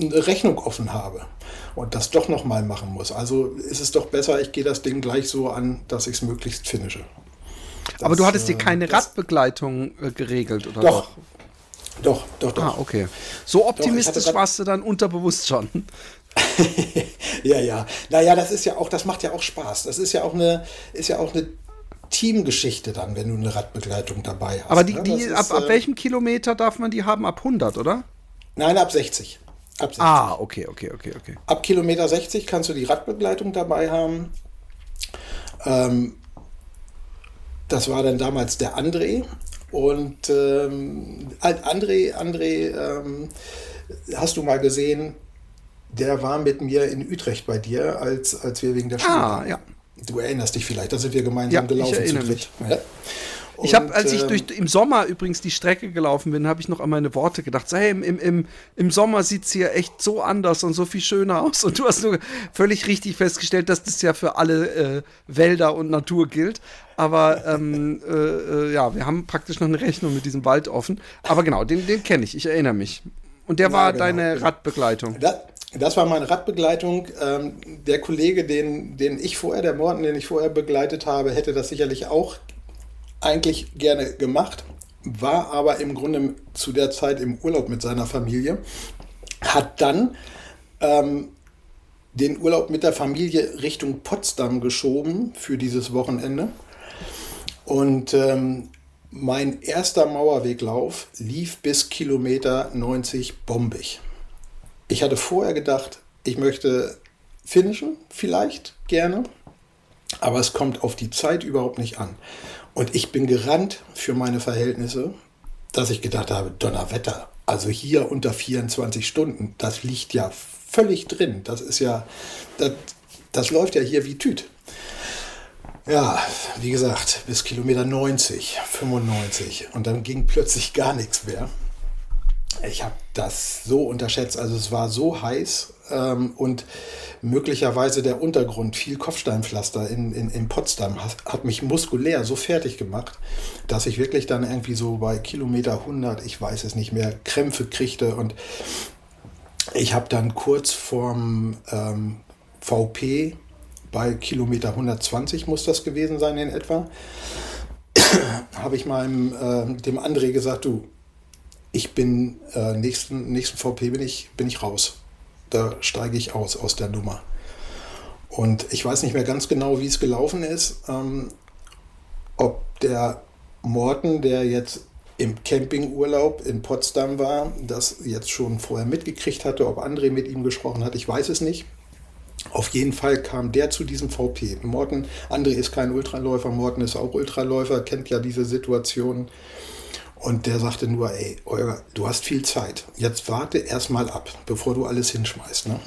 eine Rechnung offen habe und das doch nochmal machen muss. Also ist es doch besser, ich gehe das Ding gleich so an, dass ich es möglichst finische. Das, Aber du hattest dir keine äh, Radbegleitung äh, geregelt, oder doch? Doch, doch, doch, doch. Ah, okay. So optimistisch doch, warst du dann unterbewusst schon. [laughs] ja, ja. Naja, das ist ja auch, das macht ja auch Spaß. Das ist ja auch eine, ist ja auch eine Teamgeschichte dann, wenn du eine Radbegleitung dabei hast. Aber die, ne? die ist, ab, ab äh, welchem Kilometer darf man die haben? Ab 100, oder? Nein, ab 60. Ab 60. Ah, okay, okay, okay, okay. Ab Kilometer 60 kannst du die Radbegleitung dabei haben. Ähm, das war dann damals der André. Und ähm, André, André ähm, hast du mal gesehen, der war mit mir in Utrecht bei dir, als, als wir wegen der Schule Ah, ja. Du erinnerst dich vielleicht, da sind wir gemeinsam ja, gelaufen. Erinnere mich. Ja. Ich habe, als ich ähm, durch, im Sommer übrigens die Strecke gelaufen bin, habe ich noch an meine Worte gedacht. So, hey, im, im, im Sommer sieht es hier echt so anders und so viel schöner aus. Und du hast nur völlig richtig festgestellt, dass das ja für alle äh, Wälder und Natur gilt. Aber ähm, äh, äh, ja, wir haben praktisch noch eine Rechnung mit diesem Wald offen. Aber genau, den, den kenne ich, ich erinnere mich. Und der ja, war genau, deine. Radbegleitung. Das, das war meine Radbegleitung. Ähm, der Kollege, den, den ich vorher, der Morten, den ich vorher begleitet habe, hätte das sicherlich auch eigentlich gerne gemacht, war aber im Grunde zu der Zeit im Urlaub mit seiner Familie, hat dann ähm, den Urlaub mit der Familie Richtung Potsdam geschoben für dieses Wochenende. Und ähm, mein erster Mauerweglauf lief bis Kilometer 90 bombig. Ich hatte vorher gedacht, ich möchte finishen, vielleicht gerne, aber es kommt auf die Zeit überhaupt nicht an. Und ich bin gerannt für meine Verhältnisse, dass ich gedacht habe, Donnerwetter, also hier unter 24 Stunden, das liegt ja völlig drin. Das ist ja, das, das läuft ja hier wie Tüt. Ja, wie gesagt, bis Kilometer 90, 95 und dann ging plötzlich gar nichts mehr. Ich habe das so unterschätzt, also es war so heiß ähm, und möglicherweise der Untergrund, viel Kopfsteinpflaster in, in, in Potsdam, hat, hat, mich muskulär so fertig gemacht, dass ich wirklich dann irgendwie so bei Kilometer 100, ich weiß es nicht mehr, Krämpfe kriegte. Und ich habe dann kurz vorm ähm, VP bei Kilometer 120 muss das gewesen sein in etwa, [coughs] habe ich meinem äh, dem André gesagt, du, ich bin äh, nächsten, nächsten VP bin ich, bin ich raus da steige ich aus aus der Nummer. Und ich weiß nicht mehr ganz genau, wie es gelaufen ist. Ähm, ob der Morten, der jetzt im Campingurlaub in Potsdam war, das jetzt schon vorher mitgekriegt hatte, ob André mit ihm gesprochen hat, ich weiß es nicht. Auf jeden Fall kam der zu diesem VP. Morten, André ist kein Ultraläufer, Morten ist auch Ultraläufer, kennt ja diese Situation. Und der sagte nur, ey, Olga, du hast viel Zeit. Jetzt warte erstmal ab, bevor du alles hinschmeißt. Ne?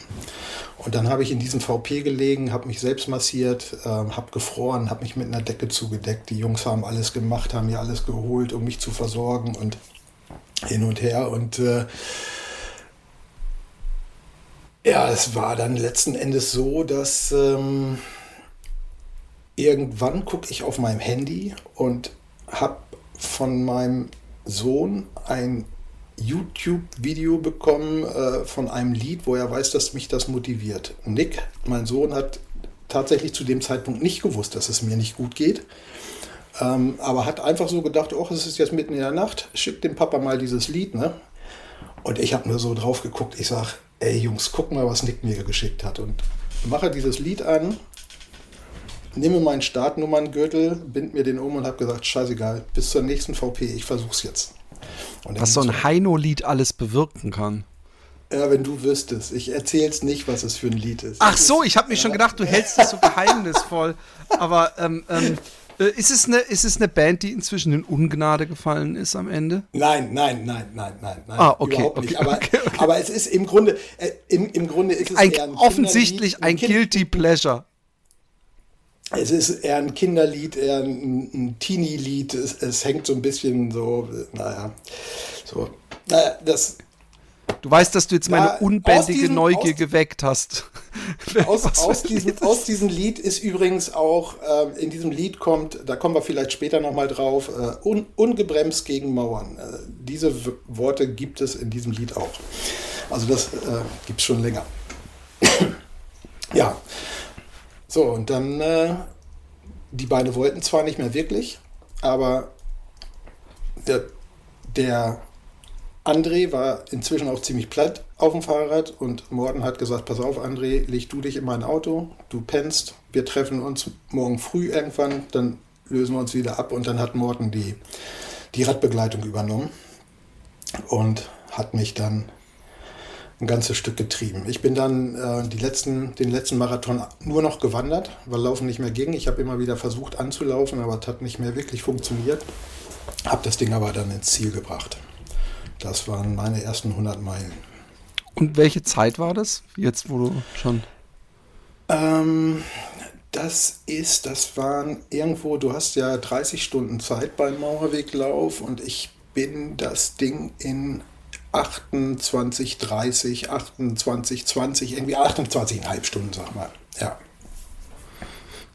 Und dann habe ich in diesem VP gelegen, habe mich selbst massiert, äh, habe gefroren, habe mich mit einer Decke zugedeckt. Die Jungs haben alles gemacht, haben mir alles geholt, um mich zu versorgen und hin und her. Und äh, ja, es war dann letzten Endes so, dass ähm, irgendwann gucke ich auf meinem Handy und habe von meinem Sohn ein YouTube-Video bekommen äh, von einem Lied, wo er weiß, dass mich das motiviert. Nick, mein Sohn, hat tatsächlich zu dem Zeitpunkt nicht gewusst, dass es mir nicht gut geht. Ähm, aber hat einfach so gedacht, oh, es ist jetzt mitten in der Nacht, schick dem Papa mal dieses Lied. Ne? Und ich habe nur so drauf geguckt, ich sage, ey Jungs, guck mal, was Nick mir geschickt hat. Und mache dieses Lied an nehme meinen Startnummerngürtel, bind mir den um und habe gesagt, scheißegal, bis zur nächsten VP, ich versuch's jetzt. Was so ein Heino-Lied alles bewirken kann. Ja, wenn du wüsstest. Ich erzähl's nicht, was es für ein Lied ist. Ach so, ich habe mir schon gedacht, du hältst das so [laughs] geheimnisvoll. Aber ähm, ähm, äh, ist, es eine, ist es eine Band, die inzwischen in Ungnade gefallen ist am Ende? Nein, nein, nein, nein, nein, nein. Ah, okay, überhaupt okay, nicht. Aber, okay, okay. aber es ist im Grunde, äh, im, im Grunde ist es Ein, eher ein offensichtlich ein Kind- Guilty Pleasure. Es ist eher ein Kinderlied, eher ein, ein Teenie-Lied. Es, es hängt so ein bisschen so, naja, so. Naja, das, Du weißt, dass du jetzt meine Ja, unbändige diesem- Neugier geweckt hast. [laughs] Aus, aus, diesem, Lied aus diesem Lied ist übrigens auch, äh, in diesem Lied kommt, da kommen wir vielleicht später nochmal drauf, äh, un, ungebremst gegen Mauern. Äh, diese Worte gibt es in diesem Lied auch. Also das äh, gibt es schon länger. [clears throat] ja. So, und dann, äh, die Beine wollten zwar nicht mehr wirklich, aber der, der André war inzwischen auch ziemlich platt auf dem Fahrrad und Morten hat gesagt, pass auf André, leg du dich in mein Auto, du pennst, wir treffen uns morgen früh irgendwann, dann lösen wir uns wieder ab und dann hat Morten die, die Radbegleitung übernommen und hat mich dann ein ganzes Stück getrieben. Ich bin dann äh, die letzten, den letzten Marathon nur noch gewandert, weil Laufen nicht mehr ging. Ich habe immer wieder versucht anzulaufen, aber es hat nicht mehr wirklich funktioniert. Habe das Ding aber dann ins Ziel gebracht. Das waren meine ersten 100 Meilen. Und welche Zeit war das? Jetzt, wo du schon. Ähm, das ist, das waren irgendwo, du hast ja 30 Stunden Zeit beim Mauerweglauf und ich bin das Ding in 28, 30, 28, 20, irgendwie 28,5 Stunden, sag mal. Ja.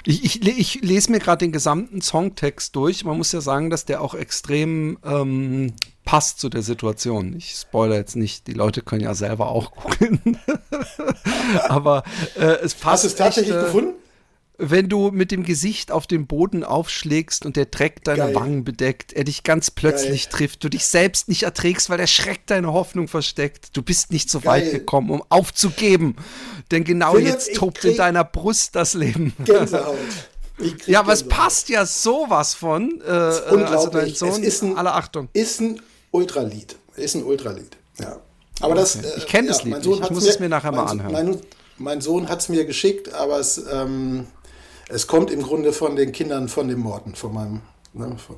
Ich, ich, ich lese mir gerade den gesamten Songtext durch. Man muss ja sagen, dass der auch extrem ähm, passt zu der Situation. Ich spoilere jetzt nicht, die Leute können ja selber auch [laughs] googeln. Aber äh, es passt. Hast du es tatsächlich echt, äh, gefunden? Wenn du mit dem Gesicht auf den Boden aufschlägst und der Dreck deine Geil. Wangen bedeckt, er dich ganz plötzlich trifft, du dich selbst nicht erträgst, weil der Schreck deine Hoffnung versteckt. Du bist nicht so weit Geil. gekommen, um aufzugeben. Denn genau Philipp, jetzt tobt in deiner Brust das Leben. [laughs] Gänsehaut. Ja, aber es passt ja sowas von. Äh, äh, also dein unglaublich. Sohn, Es ist ein- alle Achtung. Ist ein Ultralied. Ist ein Ultralied. Ja. Aber das. Okay. äh, Ich kenn das Lied nicht. Ich muss es mir nachher mal anhören. Mein, mein Sohn hat es mir geschickt, aber es, ähm, es kommt im Grunde von den Kindern von dem Morten, von meinem. Ne, von,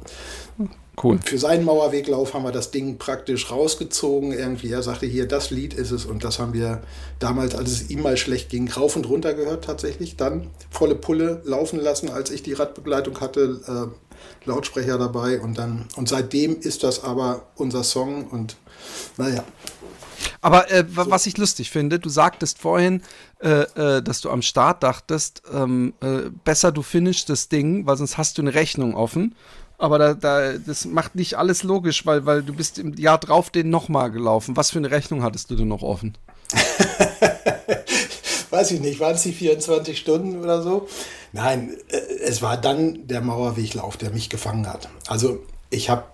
Cool. für seinen Mauerweglauf haben wir das Ding praktisch rausgezogen. Irgendwie, er sagte hier, das Lied ist es. Und das haben wir damals, als es ihm mal schlecht ging, rauf und runter gehört tatsächlich. Dann volle Pulle laufen lassen, als ich die Radbegleitung hatte, äh, Lautsprecher dabei. Und dann, und seitdem ist das aber unser Song. Und naja, Aber äh, wa- was ich lustig finde, du sagtest vorhin, äh, äh, dass du am Start dachtest, ähm, äh, besser du finishst das Ding, weil sonst hast du eine Rechnung offen. Aber da, da, das macht nicht alles logisch, weil, weil du bist im Jahr drauf den nochmal gelaufen. Was für eine Rechnung hattest du denn noch offen? [laughs] weiß ich nicht, waren es die 24 Stunden oder so? Nein, äh, es war dann der Mauerweglauf, der mich gefangen hat. Also ich habe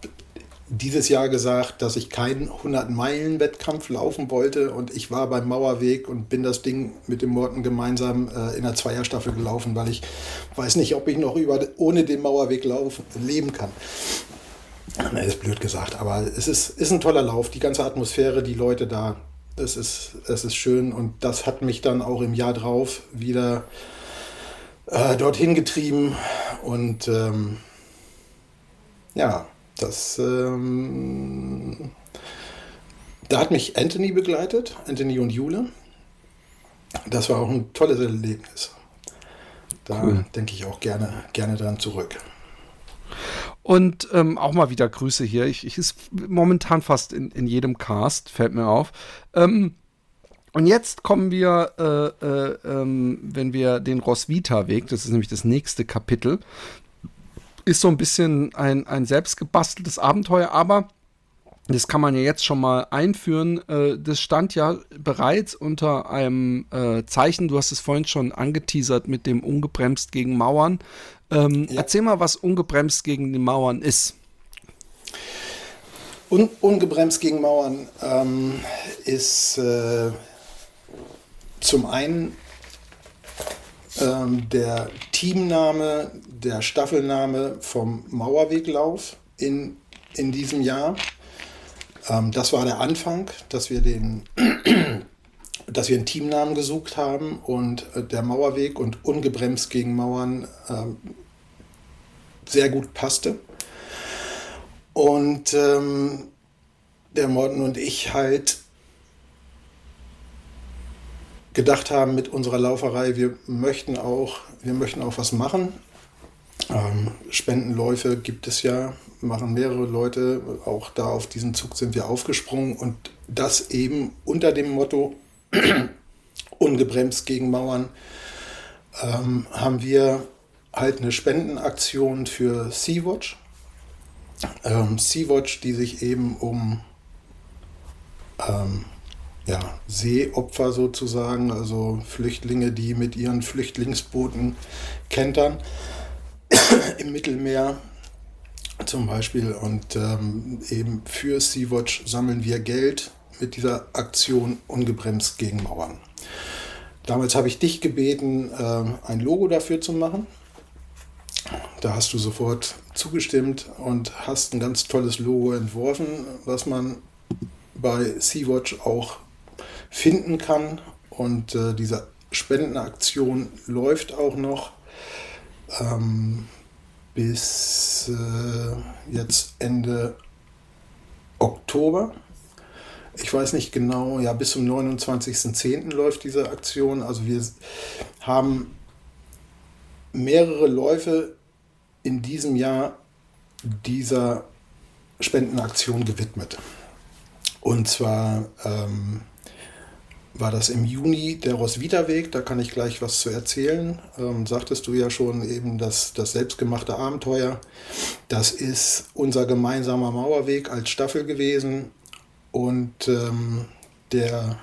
dieses Jahr gesagt, dass ich keinen 100-Meilen-Wettkampf laufen wollte und ich war beim Mauerweg und bin das Ding mit dem Morten gemeinsam äh, in der Zweierstaffel gelaufen, weil ich weiß nicht, ob ich noch über, ohne den Mauerweg laufen, leben kann. Na, ist blöd gesagt, aber es ist, ist ein toller Lauf. Die ganze Atmosphäre, die Leute da, es ist, es ist schön und das hat mich dann auch im Jahr drauf wieder äh, dorthin getrieben und ähm, ja, das ähm, da hat mich Anthony begleitet, Anthony und Jule. Das war auch ein tolles Erlebnis. Da Cool. denke ich auch gerne, gerne dran zurück. Und ähm, auch mal wieder Grüße hier. Ich, ich ist momentan fast in, in jedem Cast, fällt mir auf. Ähm, und jetzt kommen wir, äh, äh, ähm, wenn wir den Roswitha-Weg, das ist nämlich das nächste Kapitel, ist so ein bisschen ein, ein selbstgebasteltes Abenteuer, aber das kann man ja jetzt schon mal einführen. Äh, das stand ja bereits unter einem äh, Zeichen, du hast es vorhin schon angeteasert mit dem ungebremst gegen Mauern. Ähm, Ja. Erzähl mal, was ungebremst gegen die Mauern ist. Un ungebremst gegen Mauern ähm, ist äh, zum einen ähm, der Teamname, der Staffelname vom Mauerweglauf in, in diesem Jahr. Ähm, das war der Anfang, dass wir den [clears throat] dass wir einen Teamnamen gesucht haben und äh, der Mauerweg und ungebremst gegen Mauern äh, sehr gut passte. Und ähm, der Morten und ich halt gedacht haben mit unserer Lauferei, wir möchten auch, wir möchten auch was machen. Ähm, Spendenläufe gibt es ja, machen mehrere Leute. Auch da auf diesen Zug sind wir aufgesprungen und das eben unter dem Motto [clears throat] ungebremst gegen Mauern ähm, haben wir halt eine Spendenaktion für Sea-Watch. Ähm, Sea-Watch, die sich eben um ähm, ja, Seeopfer sozusagen, also Flüchtlinge, die mit ihren Flüchtlingsbooten kentern [coughs] im Mittelmeer zum Beispiel. Und ähm, eben für Sea-Watch sammeln wir Geld mit dieser Aktion ungebremst gegen Mauern. Damals habe ich dich gebeten, äh, ein Logo dafür zu machen. Da hast du sofort zugestimmt und hast ein ganz tolles Logo entworfen, was man bei Sea-Watch auch finden kann. Und äh, diese Spendenaktion läuft auch noch ähm, bis äh, jetzt Ende Oktober. Ich weiß nicht genau, ja, bis zum 29.10. läuft diese Aktion. Also wir haben mehrere Läufe in diesem Jahr dieser Spendenaktion gewidmet. Und zwar ähm, war das im Juni der Roswitha-Weg, da kann ich gleich was zu erzählen. Ähm, sagtest du ja schon eben, dass das selbstgemachte Abenteuer, das ist unser gemeinsamer Mauerweg als Staffel gewesen. Und ähm, der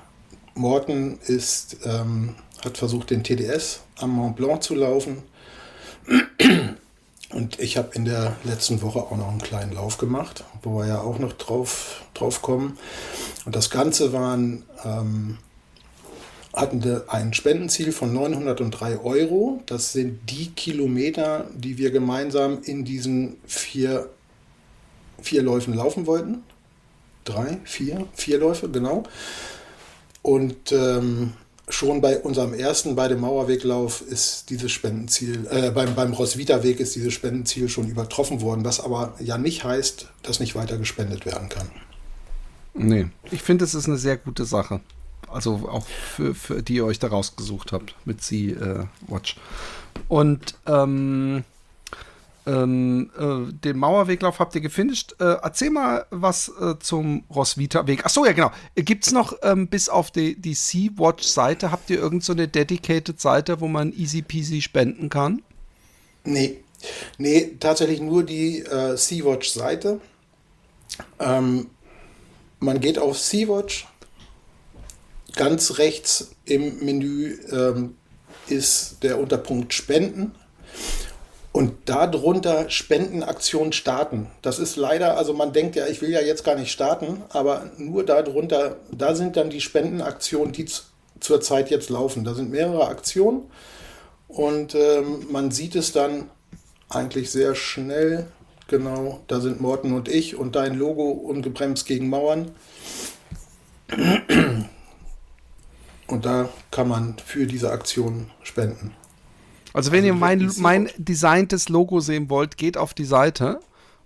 Morten ist, ähm, hat versucht, den TDS am Mont Blanc zu laufen. Und ich habe in der letzten Woche auch noch einen kleinen Lauf gemacht, wo wir ja auch noch drauf, drauf kommen. Und das Ganze waren, ähm, hatten ein Spendenziel von 903 Euro. Das sind die Kilometer, die wir gemeinsam in diesen vier, vier Läufen laufen wollten. Drei, vier, vier Läufe, genau. Und ähm, schon bei unserem ersten, bei dem Mauerweglauf, ist dieses Spendenziel, äh, beim, beim Roswitha-Weg ist dieses Spendenziel schon übertroffen worden, was aber ja nicht heißt, dass nicht weiter gespendet werden kann. Nee, ich finde, es ist eine sehr gute Sache. Also auch für, für die ihr euch da rausgesucht habt mit Sea äh, Watch. Und ähm, ähm, äh, den Mauerweglauf habt ihr gefinisht. Äh, erzähl mal was äh, zum Roswitha-Weg. Achso, ja, genau. Gibt es noch ähm, bis auf die, die Sea-Watch-Seite, habt ihr irgendeine so dedicated Seite, wo man easy peasy spenden kann? Nee. Nee, tatsächlich nur die äh, Sea-Watch-Seite. Ähm, man geht auf Sea-Watch. Ganz rechts im Menü ähm, ist der Unterpunkt Spenden. Und darunter Spendenaktion starten. Das ist leider, also man denkt ja, ich will ja jetzt gar nicht starten, aber nur darunter, da sind dann die Spendenaktionen, die zurzeit jetzt laufen. Da sind mehrere Aktionen und ähm, man sieht es dann eigentlich sehr schnell. Genau, da sind Morten und ich und dein Logo ungebremst gegen Mauern. Und da kann man für diese Aktion spenden. Also wenn also ihr mein, mein designtes Logo sehen wollt, geht auf die Seite.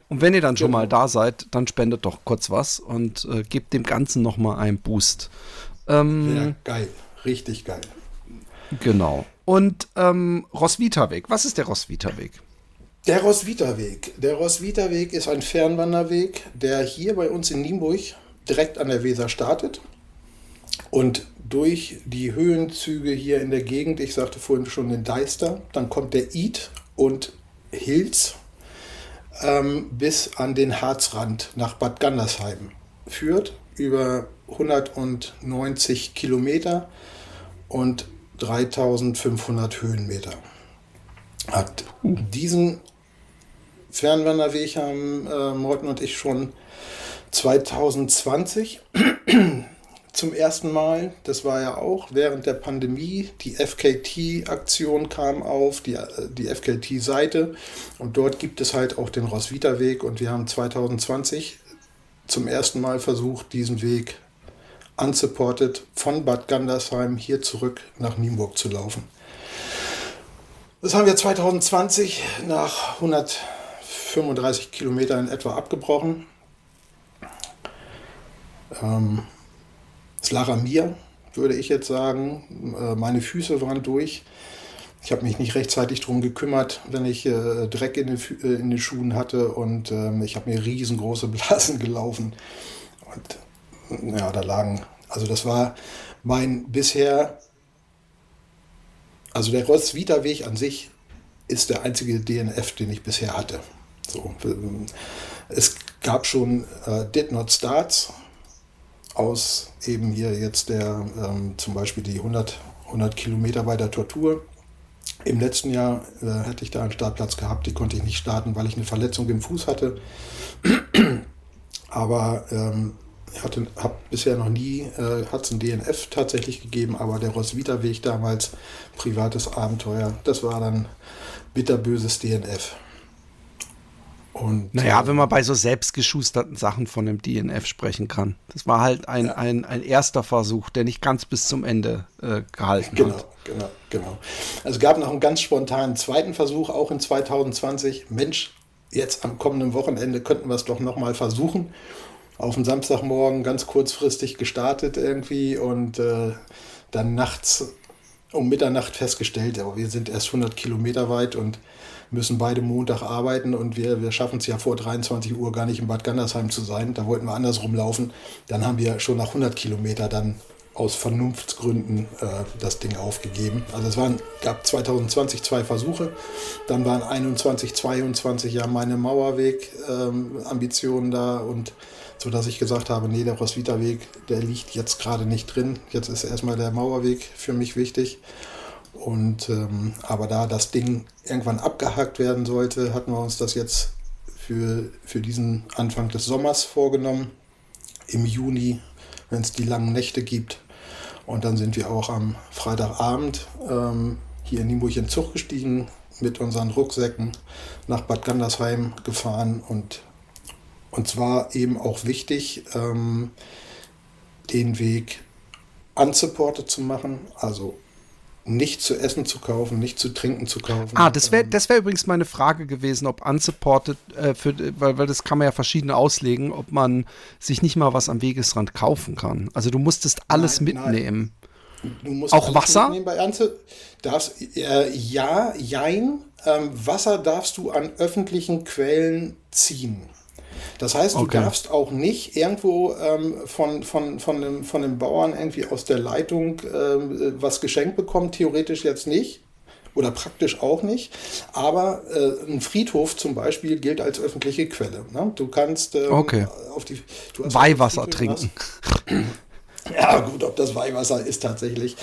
Und wenn ihr dann schon genau. mal da seid, dann spendet doch kurz was und äh, gebt dem Ganzen nochmal einen Boost. Ähm, ja, geil. Richtig geil. Genau. Und ähm, Roswitha-Weg. Was ist der Roswitha-Weg? Der Roswitha-Weg. Der Roswitha-Weg ist ein Fernwanderweg, der hier bei uns in Nienburg direkt an der Weser startet und durch die Höhenzüge hier in der Gegend, ich sagte vorhin schon den Deister, dann kommt der Id und Hilz ähm, bis an den Harzrand nach Bad Gandersheim. Führt, über 190 Kilometer und 3500 Höhenmeter. Hat diesen Fernwanderweg haben äh, Morten und ich schon 2020 zum ersten Mal. Das war ja auch während der Pandemie. Die FKT-Aktion kam auf, die, die FKT-Seite. Und dort gibt es halt auch den Roswitha-Weg. Und wir haben 2020 zum ersten Mal versucht, diesen Weg unsupported von Bad Gandersheim hier zurück nach Nienburg zu laufen. Das haben wir 2020 nach 135 Kilometern in etwa abgebrochen. Ähm, es lag an mir, würde ich jetzt sagen. Äh, meine Füße waren durch. Ich habe mich nicht rechtzeitig darum gekümmert, wenn ich äh, Dreck in den, äh, in den, Schuhen hatte und ähm, ich habe mir riesengroße [laughs] Blasen gelaufen. Und ja, da lagen, also das war mein bisher, also der Roswitha-Weg an sich ist der einzige DNF, den ich bisher hatte. So, es gab schon äh, Did Not Starts aus eben hier jetzt der ähm, zum Beispiel die 100, 100 Kilometer bei der Tortur im letzten Jahr äh, hätte ich da einen Startplatz gehabt, die konnte ich nicht starten, weil ich eine Verletzung im Fuß hatte. [clears throat] aber ähm, ich habe bisher noch nie, äh, hat es ein DNF tatsächlich gegeben, aber der Roswitha-Weg damals, privates Abenteuer, das war dann bitterböses DNF. Und, naja, äh, wenn man bei so selbstgeschusterten Sachen von einem DNF sprechen kann. Das war halt ein, ja. ein, ein erster Versuch, der nicht ganz bis zum Ende äh, gehalten genau, hat. Genau, genau. Also es gab noch einen ganz spontanen zweiten Versuch, auch in 2020. Mensch, jetzt am kommenden Wochenende könnten wir es doch nochmal versuchen. Auf dem Samstagmorgen ganz kurzfristig gestartet irgendwie und äh, dann nachts um Mitternacht festgestellt, aber wir sind erst 100 Kilometer weit und müssen beide Montag arbeiten und wir, wir schaffen es ja vor 23 Uhr gar nicht in Bad Gandersheim zu sein. Da wollten wir andersrum laufen. Dann haben wir schon nach 100 Kilometer dann aus Vernunftsgründen äh, das Ding aufgegeben. Also es waren, gab 2020 zwei Versuche, dann waren 21, 22 ja meine Mauerweg-Ambitionen ähm, da und so dass ich gesagt habe, nee, der Roswitha-Weg, der liegt jetzt gerade nicht drin. Jetzt ist erstmal der Mauerweg für mich wichtig. Und ähm, aber da das Ding irgendwann abgehakt werden sollte, hatten wir uns das jetzt für, für diesen Anfang des Sommers vorgenommen. Im Juni, wenn es die langen Nächte gibt. Und dann sind wir auch am Freitagabend ähm, hier in Nienburg in Zug gestiegen, mit unseren Rucksäcken nach Bad Gandersheim gefahren und und zwar eben auch wichtig, ähm, den Weg unsupported zu machen, also nicht zu essen zu kaufen, nicht zu trinken zu kaufen. Ah, das wäre das wär übrigens meine Frage gewesen, ob unsupported, äh, für, weil, weil das kann man ja verschieden auslegen, ob man sich nicht mal was am Wegesrand kaufen kann. Also du musstest alles nein, mitnehmen. Nein. Auch Wasser? Darfst, äh, ja, jein. Ähm, Wasser darfst du an öffentlichen Quellen ziehen. Das heißt, du okay. darfst auch nicht irgendwo ähm, von, von, von, dem, von dem Bauern irgendwie aus der Leitung ähm, was geschenkt bekommen, theoretisch jetzt nicht. Oder praktisch auch nicht. Aber äh, ein Friedhof zum Beispiel gilt als öffentliche Quelle. Ne? Du kannst ähm, okay. auf die Weihwasser trinken. [clears throat] Ja, gut, ob das Weihwasser ist tatsächlich.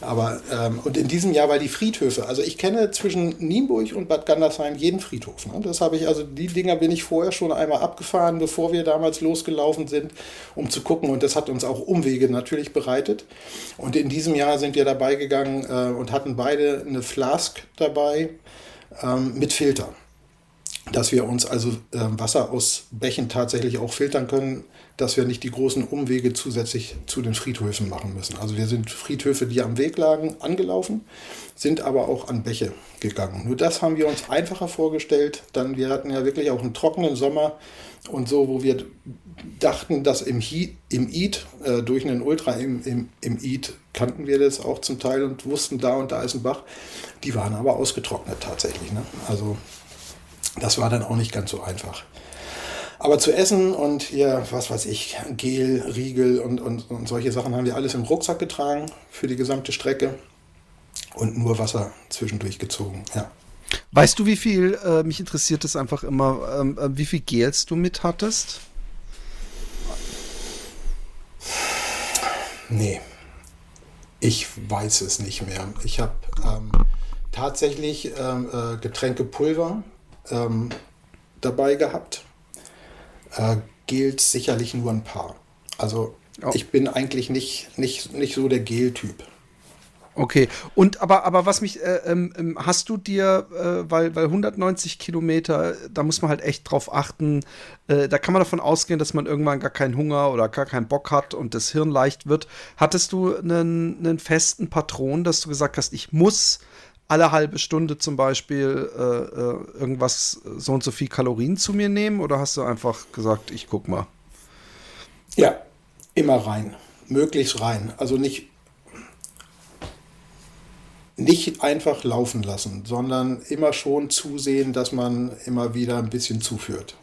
Aber, ähm, und in diesem Jahr, weil die Friedhöfe, also ich kenne zwischen Nienburg und Bad Gandersheim jeden Friedhof. Ne? Das habe ich, also die Dinger bin ich vorher schon einmal abgefahren, bevor wir damals losgelaufen sind, um zu gucken. Und das hat uns auch Umwege natürlich bereitet. Und in diesem Jahr sind wir dabei gegangen äh, und hatten beide eine Flask dabei ähm, mit Filter dass wir uns also äh, Wasser aus Bächen tatsächlich auch filtern können, dass wir nicht die großen Umwege zusätzlich zu den Friedhöfen machen müssen. Also wir sind Friedhöfe, die am Weg lagen, angelaufen, sind aber auch an Bäche gegangen. Nur das haben wir uns einfacher vorgestellt. Dann wir hatten ja wirklich auch einen trockenen Sommer und so, wo wir dachten, dass im, Heat, im Eat, äh, durch einen Ultra im, im, im Eat kannten wir das auch zum Teil und wussten, da und da ist ein Bach. Die waren aber ausgetrocknet tatsächlich. Ne? Also das war dann auch nicht ganz so einfach. Aber zu essen und hier, was weiß ich, Gel, Riegel und, und, und solche Sachen haben wir alles im Rucksack getragen für die gesamte Strecke und nur Wasser zwischendurch gezogen, ja. Weißt du, wie viel, äh, mich interessiert es einfach immer, ähm, äh, wie viel Gels du mit hattest? Nee, ich weiß es nicht mehr. Ich habe ähm, tatsächlich ähm, äh, Getränkepulver ähm, dabei gehabt äh, gilt sicherlich nur ein paar. Also oh. ich bin eigentlich nicht, nicht, nicht so der Gel-Typ. Okay, und aber, aber was mich, äh, ähm, ähm hast du dir, äh, weil, weil 190 Kilometer, da muss man halt echt drauf achten, äh, da kann man davon ausgehen, dass man irgendwann gar keinen Hunger oder gar keinen Bock hat und das Hirn leicht wird. Hattest du einen, einen festen Patron, dass du gesagt hast, ich muss alle halbe Stunde zum Beispiel äh, äh, irgendwas, so und so viel Kalorien zu mir nehmen oder hast du einfach gesagt, ich guck mal? Ja, immer rein, möglichst rein. Also nicht nicht einfach laufen lassen, sondern immer schon zusehen, dass man immer wieder ein bisschen zuführt.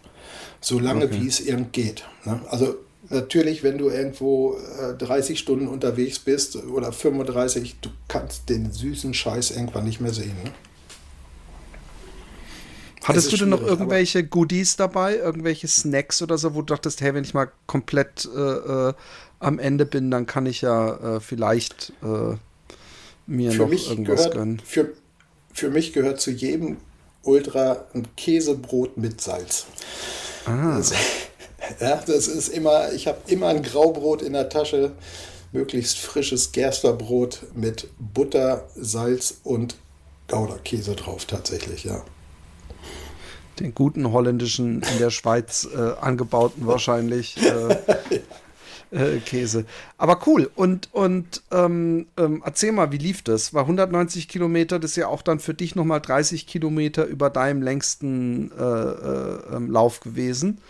Solange okay. wie es irgend geht. Ne? Also natürlich, wenn du irgendwo äh, 30 Stunden unterwegs bist oder 35, du kannst den süßen Scheiß irgendwann nicht mehr sehen. Ne? Hattest du denn noch irgendwelche Goodies dabei, irgendwelche Snacks oder so, wo du dachtest, hey, wenn ich mal komplett äh, äh, am Ende bin, dann kann ich ja äh, vielleicht äh, mir für noch irgendwas gehört, gönnen. Für, für mich gehört zu jedem Ultra ein Käsebrot mit Salz. Ah. Das, ja, das ist immer, ich habe immer ein Graubrot in der Tasche, möglichst frisches Gersterbrot mit Butter, Salz und Gouda-Käse drauf tatsächlich, ja. Den guten holländischen, in der Schweiz äh, angebauten wahrscheinlich. Äh, [laughs] äh, Käse. Aber cool. Und, und ähm, ähm, erzähl mal, wie lief das? War 190 Kilometer, das ist ja auch dann für dich nochmal 30 Kilometer über deinem längsten äh, äh, ähm, Lauf gewesen.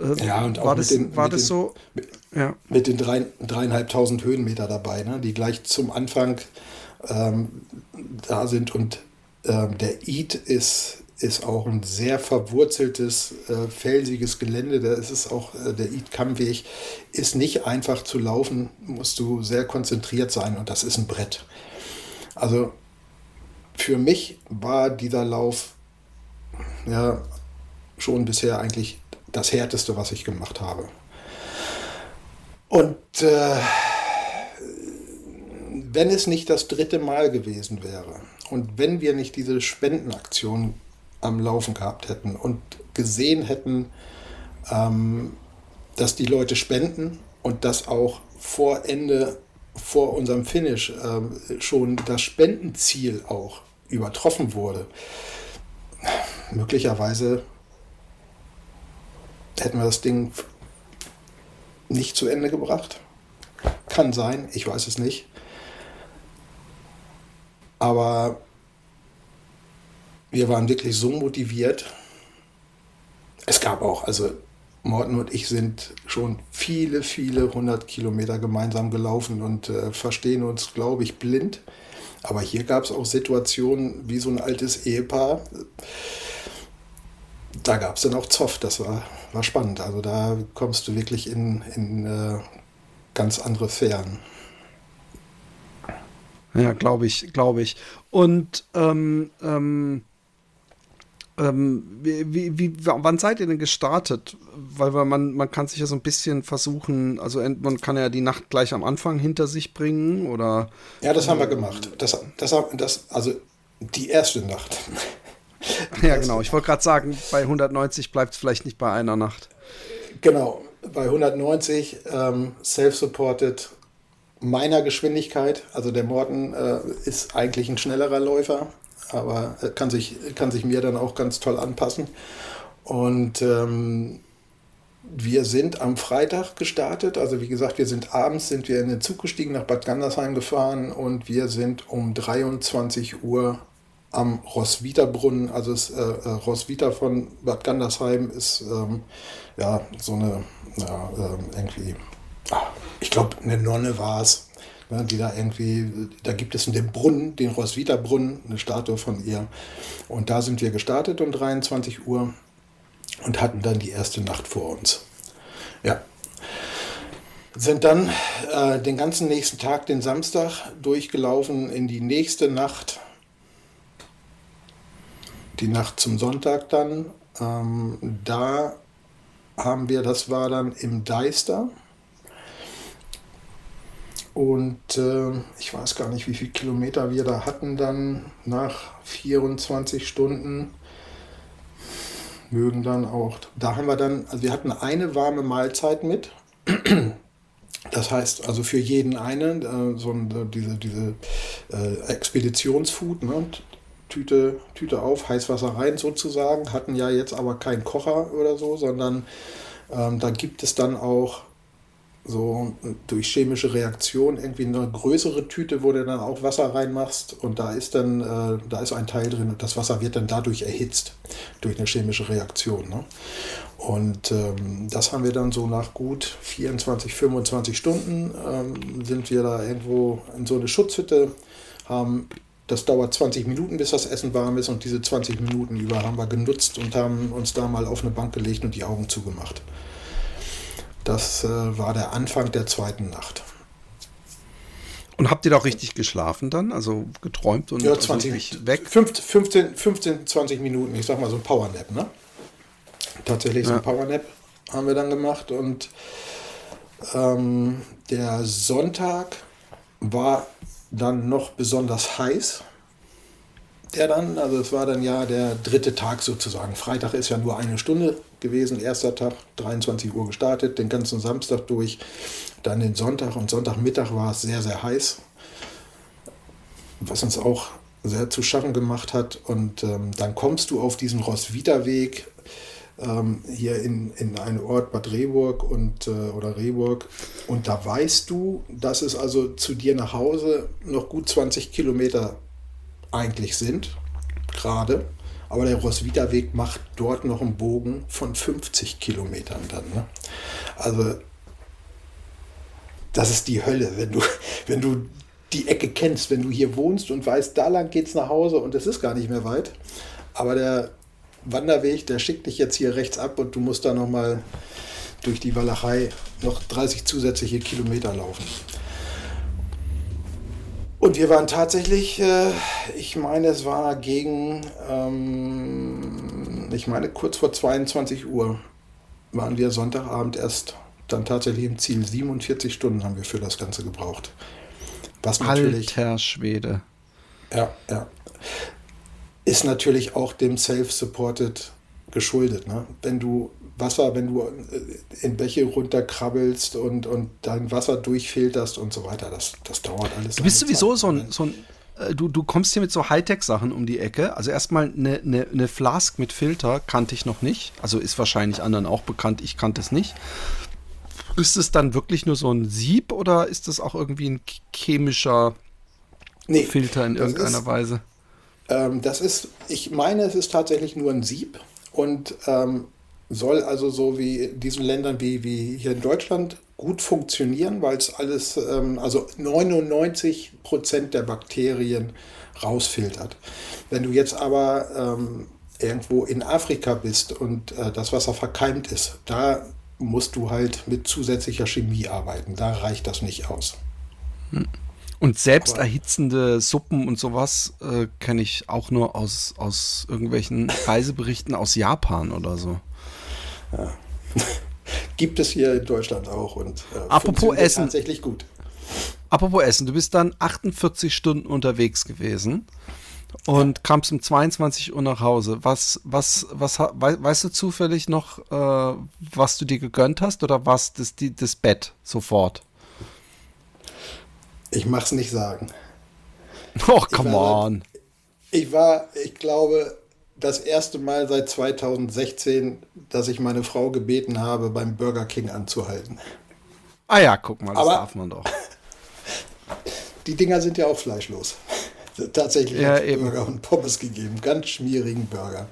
Äh, ja, und auch war das, den, war das den, so? Mit, ja. mit den drei, dreieinhalbtausend Höhenmeter dabei, ne, die gleich zum Anfang ähm, da sind. Und ähm, der Eid ist ist auch ein sehr verwurzeltes, äh, felsiges Gelände. Da ist es auch, äh, der Id-Kammweg ist nicht einfach zu laufen, musst du sehr konzentriert sein und das ist ein Brett. Also für mich war dieser Lauf ja schon bisher eigentlich das härteste, was ich gemacht habe. Und äh, wenn es nicht das dritte Mal gewesen wäre und wenn wir nicht diese Spendenaktion am Laufen gehabt hätten und gesehen hätten, ähm, dass die Leute spenden und dass auch vor Ende, vor unserem Finish äh, schon das Spendenziel auch übertroffen wurde. Möglicherweise hätten wir das Ding nicht zu Ende gebracht. Kann sein, ich weiß es nicht. Aber wir waren wirklich so motiviert. Es gab auch, also Morten und ich sind schon viele, viele hundert Kilometer gemeinsam gelaufen und äh, verstehen uns, glaube ich, blind. Aber hier gab es auch Situationen wie so ein altes Ehepaar. Da gab es dann auch Zoff, das war, war spannend. Also da kommst du wirklich in, in äh, ganz andere Sphären. Ja, glaube ich, glaube ich. Und ähm, ähm ähm, wie, wie, wann seid ihr denn gestartet? Weil, weil man, man kann sich ja so ein bisschen versuchen, also man kann ja die Nacht gleich am Anfang hinter sich bringen oder. Ja, das haben wir gemacht. Das, das, das, also die erste Nacht. [laughs] ja, genau. Ich wollte gerade sagen, bei 190 bleibt es vielleicht nicht bei einer Nacht. Genau. Bei 190 ähm, self-supported meiner Geschwindigkeit. Also der Morten äh, ist eigentlich ein schnellerer Läufer aber kann sich, kann sich mir dann auch ganz toll anpassen. Und ähm, wir sind am Freitag gestartet. Also wie gesagt, wir sind abends sind wir in den Zug gestiegen, nach Bad Gandersheim gefahren und wir sind um 23 Uhr am Roswitha-Brunnen. Also das, äh, äh, Roswitha von Bad Gandersheim ist ähm, ja so eine, ja, äh, irgendwie, ah, ich glaube, eine Nonne war es ne, die da irgendwie, da gibt es den Brunnen, den Roswitha-Brunnen, eine Statue von ihr. Und da sind wir gestartet um 23 Uhr und hatten dann die erste Nacht vor uns. Ja. Sind dann äh, den ganzen nächsten Tag, den Samstag, durchgelaufen in die nächste Nacht. Die Nacht zum Sonntag dann. Ähm, da haben wir, das war dann im Deister. Und äh, ich weiß gar nicht, wie viele Kilometer wir da hatten dann nach 24 Stunden. Mögen dann auch. Da haben wir dann, also wir hatten eine warme Mahlzeit mit. Das heißt also für jeden einen, äh, so ein, diese, diese äh, Expeditionsfood, ne? Tüte, Tüte auf, Heißwasser rein sozusagen, hatten ja jetzt aber keinen Kocher oder so, sondern ähm, da gibt es dann auch so durch chemische Reaktion irgendwie eine größere Tüte, wo du dann auch Wasser reinmachst und da ist dann, äh, da ist ein Teil drin und das Wasser wird dann dadurch erhitzt, durch eine chemische Reaktion. Ne? Und ähm, das haben wir dann so nach gut 24, 25 Stunden ähm, sind wir da irgendwo in so eine Schutzhütte, haben das dauert 20 Minuten, bis das Essen warm ist und diese 20 Minuten über haben wir genutzt und haben uns da mal auf eine Bank gelegt und die Augen zugemacht. Das äh, war der Anfang der zweiten Nacht. Und habt ihr da auch richtig geschlafen dann? Also geträumt und ja, 20, also weg? 15, 15, 20 Minuten, ich sag mal so ein Powernap, ne? Tatsächlich so ein Powernap haben wir dann gemacht und ähm, der Sonntag war dann noch besonders heiß. Der dann, also es war dann ja der dritte Tag sozusagen. Freitag ist ja nur eine Stunde gewesen, erster Tag, 23 Uhr gestartet, den ganzen Samstag durch, dann den Sonntag und Sonntagmittag war es sehr, sehr heiß, was uns auch sehr zu schaffen gemacht hat. Und ähm, dann kommst du auf diesen Roswitha-Weg ähm, hier in, in einen Ort Bad Rehburg und, äh, oder Rehburg und da weißt du, dass es also zu dir nach Hause noch gut 20 Kilometer eigentlich sind, gerade. Aber der Roswitha-Weg macht dort noch einen Bogen von 50 Kilometern dann. Ne? Also das ist die Hölle, wenn du, [laughs] wenn du die Ecke kennst, wenn du hier wohnst und weißt, da lang geht es nach Hause und es ist gar nicht mehr weit. Aber der Wanderweg, der schickt dich jetzt hier rechts ab und du musst da nochmal durch die Walachei noch 30 zusätzliche Kilometer laufen. Und wir waren tatsächlich, äh, ich meine, es war gegen, ähm, ich meine, kurz vor 22 Uhr waren wir Sonntagabend erst dann tatsächlich im Ziel. 47 Stunden haben wir für das Ganze gebraucht. Was natürlich. Alter Schwede. Ja, ja ist natürlich auch dem Self-Supported geschuldet. Ne? Wenn du Wasser, wenn du äh, in Bäche runterkrabbelst und, und dein Wasser durchfilterst und so weiter, das, das dauert alles. Du bist sowieso Zeit. so ein, so ein äh, du, du kommst hier mit so Hightech-Sachen um die Ecke. Also erstmal eine, eine, eine Flask mit Filter kannte ich noch nicht. Also ist wahrscheinlich anderen auch bekannt, ich kannte es nicht. Ist es dann wirklich nur so ein Sieb oder ist das auch irgendwie ein chemischer nee, Filter in irgendeiner Weise? Ähm, das ist, ich meine, es ist tatsächlich nur ein Sieb und ähm, soll also so wie in diesen Ländern wie, wie hier in Deutschland gut funktionieren, weil es alles, ähm, also 99 Prozent der Bakterien rausfiltert. Wenn du jetzt aber ähm, irgendwo in Afrika bist und äh, das Wasser verkeimt ist, da musst du halt mit zusätzlicher Chemie arbeiten. Da reicht das nicht aus. Hm. Und selbst erhitzende Suppen und sowas äh, kenne ich auch nur aus, aus irgendwelchen [laughs] Reiseberichten aus Japan oder so. Ja. [laughs] Gibt es hier in Deutschland auch und äh, Apropos Essen. tatsächlich gut. Apropos Essen, du bist dann 48 Stunden unterwegs gewesen und ja. kamst um 22 Uhr nach Hause. Was, was, was, weißt du zufällig noch, äh, was du dir gegönnt hast oder was das, die, das Bett sofort? Ich mach's nicht sagen. Oh, come ich on. ich war, ich glaube, das erste Mal seit 2016, dass ich meine Frau gebeten habe, beim Burger King anzuhalten. Ah ja, guck mal, das Aber darf man doch. [laughs] Die Dinger sind ja auch fleischlos. [laughs] Tatsächlich ja, Burger und Pommes gegeben. Ganz schmierigen Burger.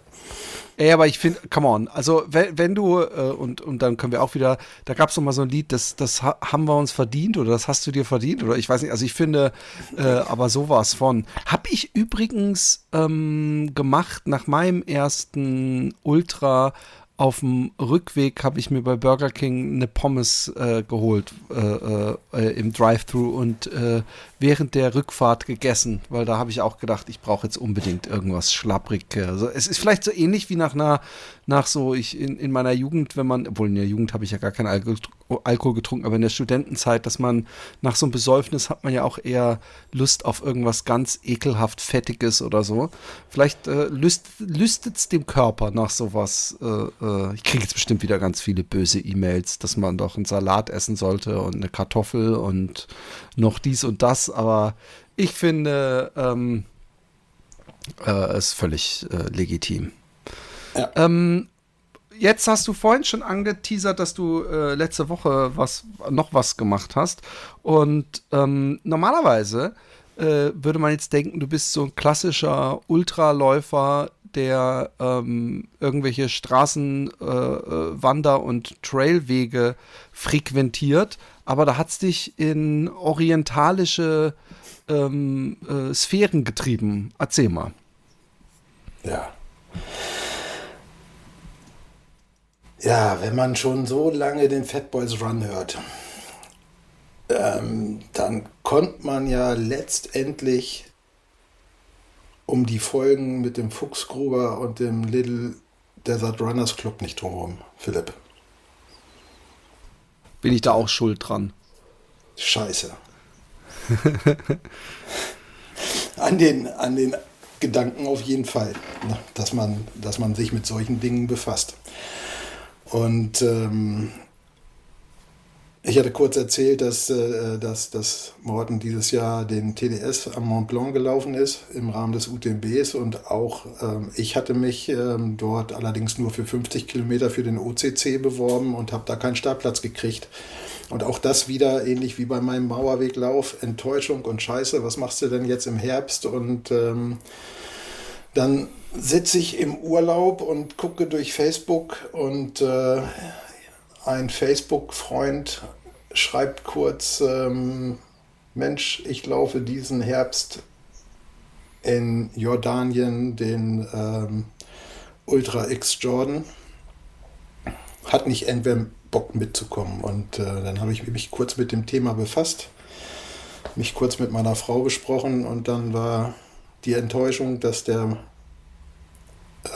Ey, aber ich finde, come on, also wenn, wenn du, äh, und, und dann können wir auch wieder, da gab es noch mal so ein Lied, das, das haben wir uns verdient oder das hast du dir verdient oder ich weiß nicht, also ich finde, äh, aber sowas von. Hab ich übrigens ähm, gemacht nach meinem ersten Ultra auf dem Rückweg habe ich mir bei Burger King eine Pommes äh, geholt äh, äh, im Drive-Thru und äh, während der Rückfahrt gegessen, weil da habe ich auch gedacht, ich brauche jetzt unbedingt irgendwas schlapprig. Also es ist vielleicht so ähnlich wie nach einer, nach so ich in, in meiner Jugend, wenn man, obwohl in der Jugend habe ich ja gar keinen Alkohol, Alkohol getrunken, aber in der Studentenzeit, dass man nach so einem Besäufnis hat man ja auch eher Lust auf irgendwas ganz ekelhaft Fettiges oder so. Vielleicht äh, lüst, lüstet es dem Körper nach sowas. Äh, äh, ich kriege jetzt bestimmt wieder ganz viele böse E-Mails, dass man doch einen Salat essen sollte und eine Kartoffel und noch dies und das, aber ich finde, ähm, äh, ist völlig äh, legitim. Ja. Ähm, jetzt hast du vorhin schon angeteasert, dass du äh, letzte Woche was, noch was gemacht hast. Und ähm, normalerweise äh, würde man jetzt denken, du bist so ein klassischer Ultraläufer, der ähm, irgendwelche Straßen, äh, äh Wander- und Trailwege frequentiert. Aber da hat es dich in orientalische ähm, äh, Sphären getrieben. Erzähl mal. Ja. Ja, wenn man schon so lange den Fat Boys Run hört, ähm, dann konnte man ja letztendlich um die Folgen mit dem Fuchsgruber und dem Little Desert Runners Club nicht drumherum, Philipp. Bin ich da auch schuld dran? Scheiße. [laughs] an, den, an den Gedanken auf jeden Fall, ne, dass man, dass man sich mit solchen Dingen befasst. Und ähm, ich hatte kurz erzählt, dass, äh, dass, dass Morten dieses Jahr den TDS am Mont Blanc gelaufen ist im Rahmen des UTMBs und auch ähm, ich hatte mich ähm, dort allerdings nur für 50 Kilometer für den OCC beworben und habe da keinen Startplatz gekriegt. Und auch das wieder ähnlich wie bei meinem Mauerweglauf, Enttäuschung und Scheiße, was machst du denn jetzt im Herbst? Und ähm, dann sitze ich im Urlaub und gucke durch Facebook und äh, ein Facebook-Freund schreibt kurz, ähm, Mensch, ich laufe diesen Herbst in Jordanien den ähm, Ultra X Jordan. Hat nicht entweder Bock mitzukommen. Und äh, dann habe ich mich kurz mit dem Thema befasst, mich kurz mit meiner Frau besprochen und dann war die Enttäuschung, dass der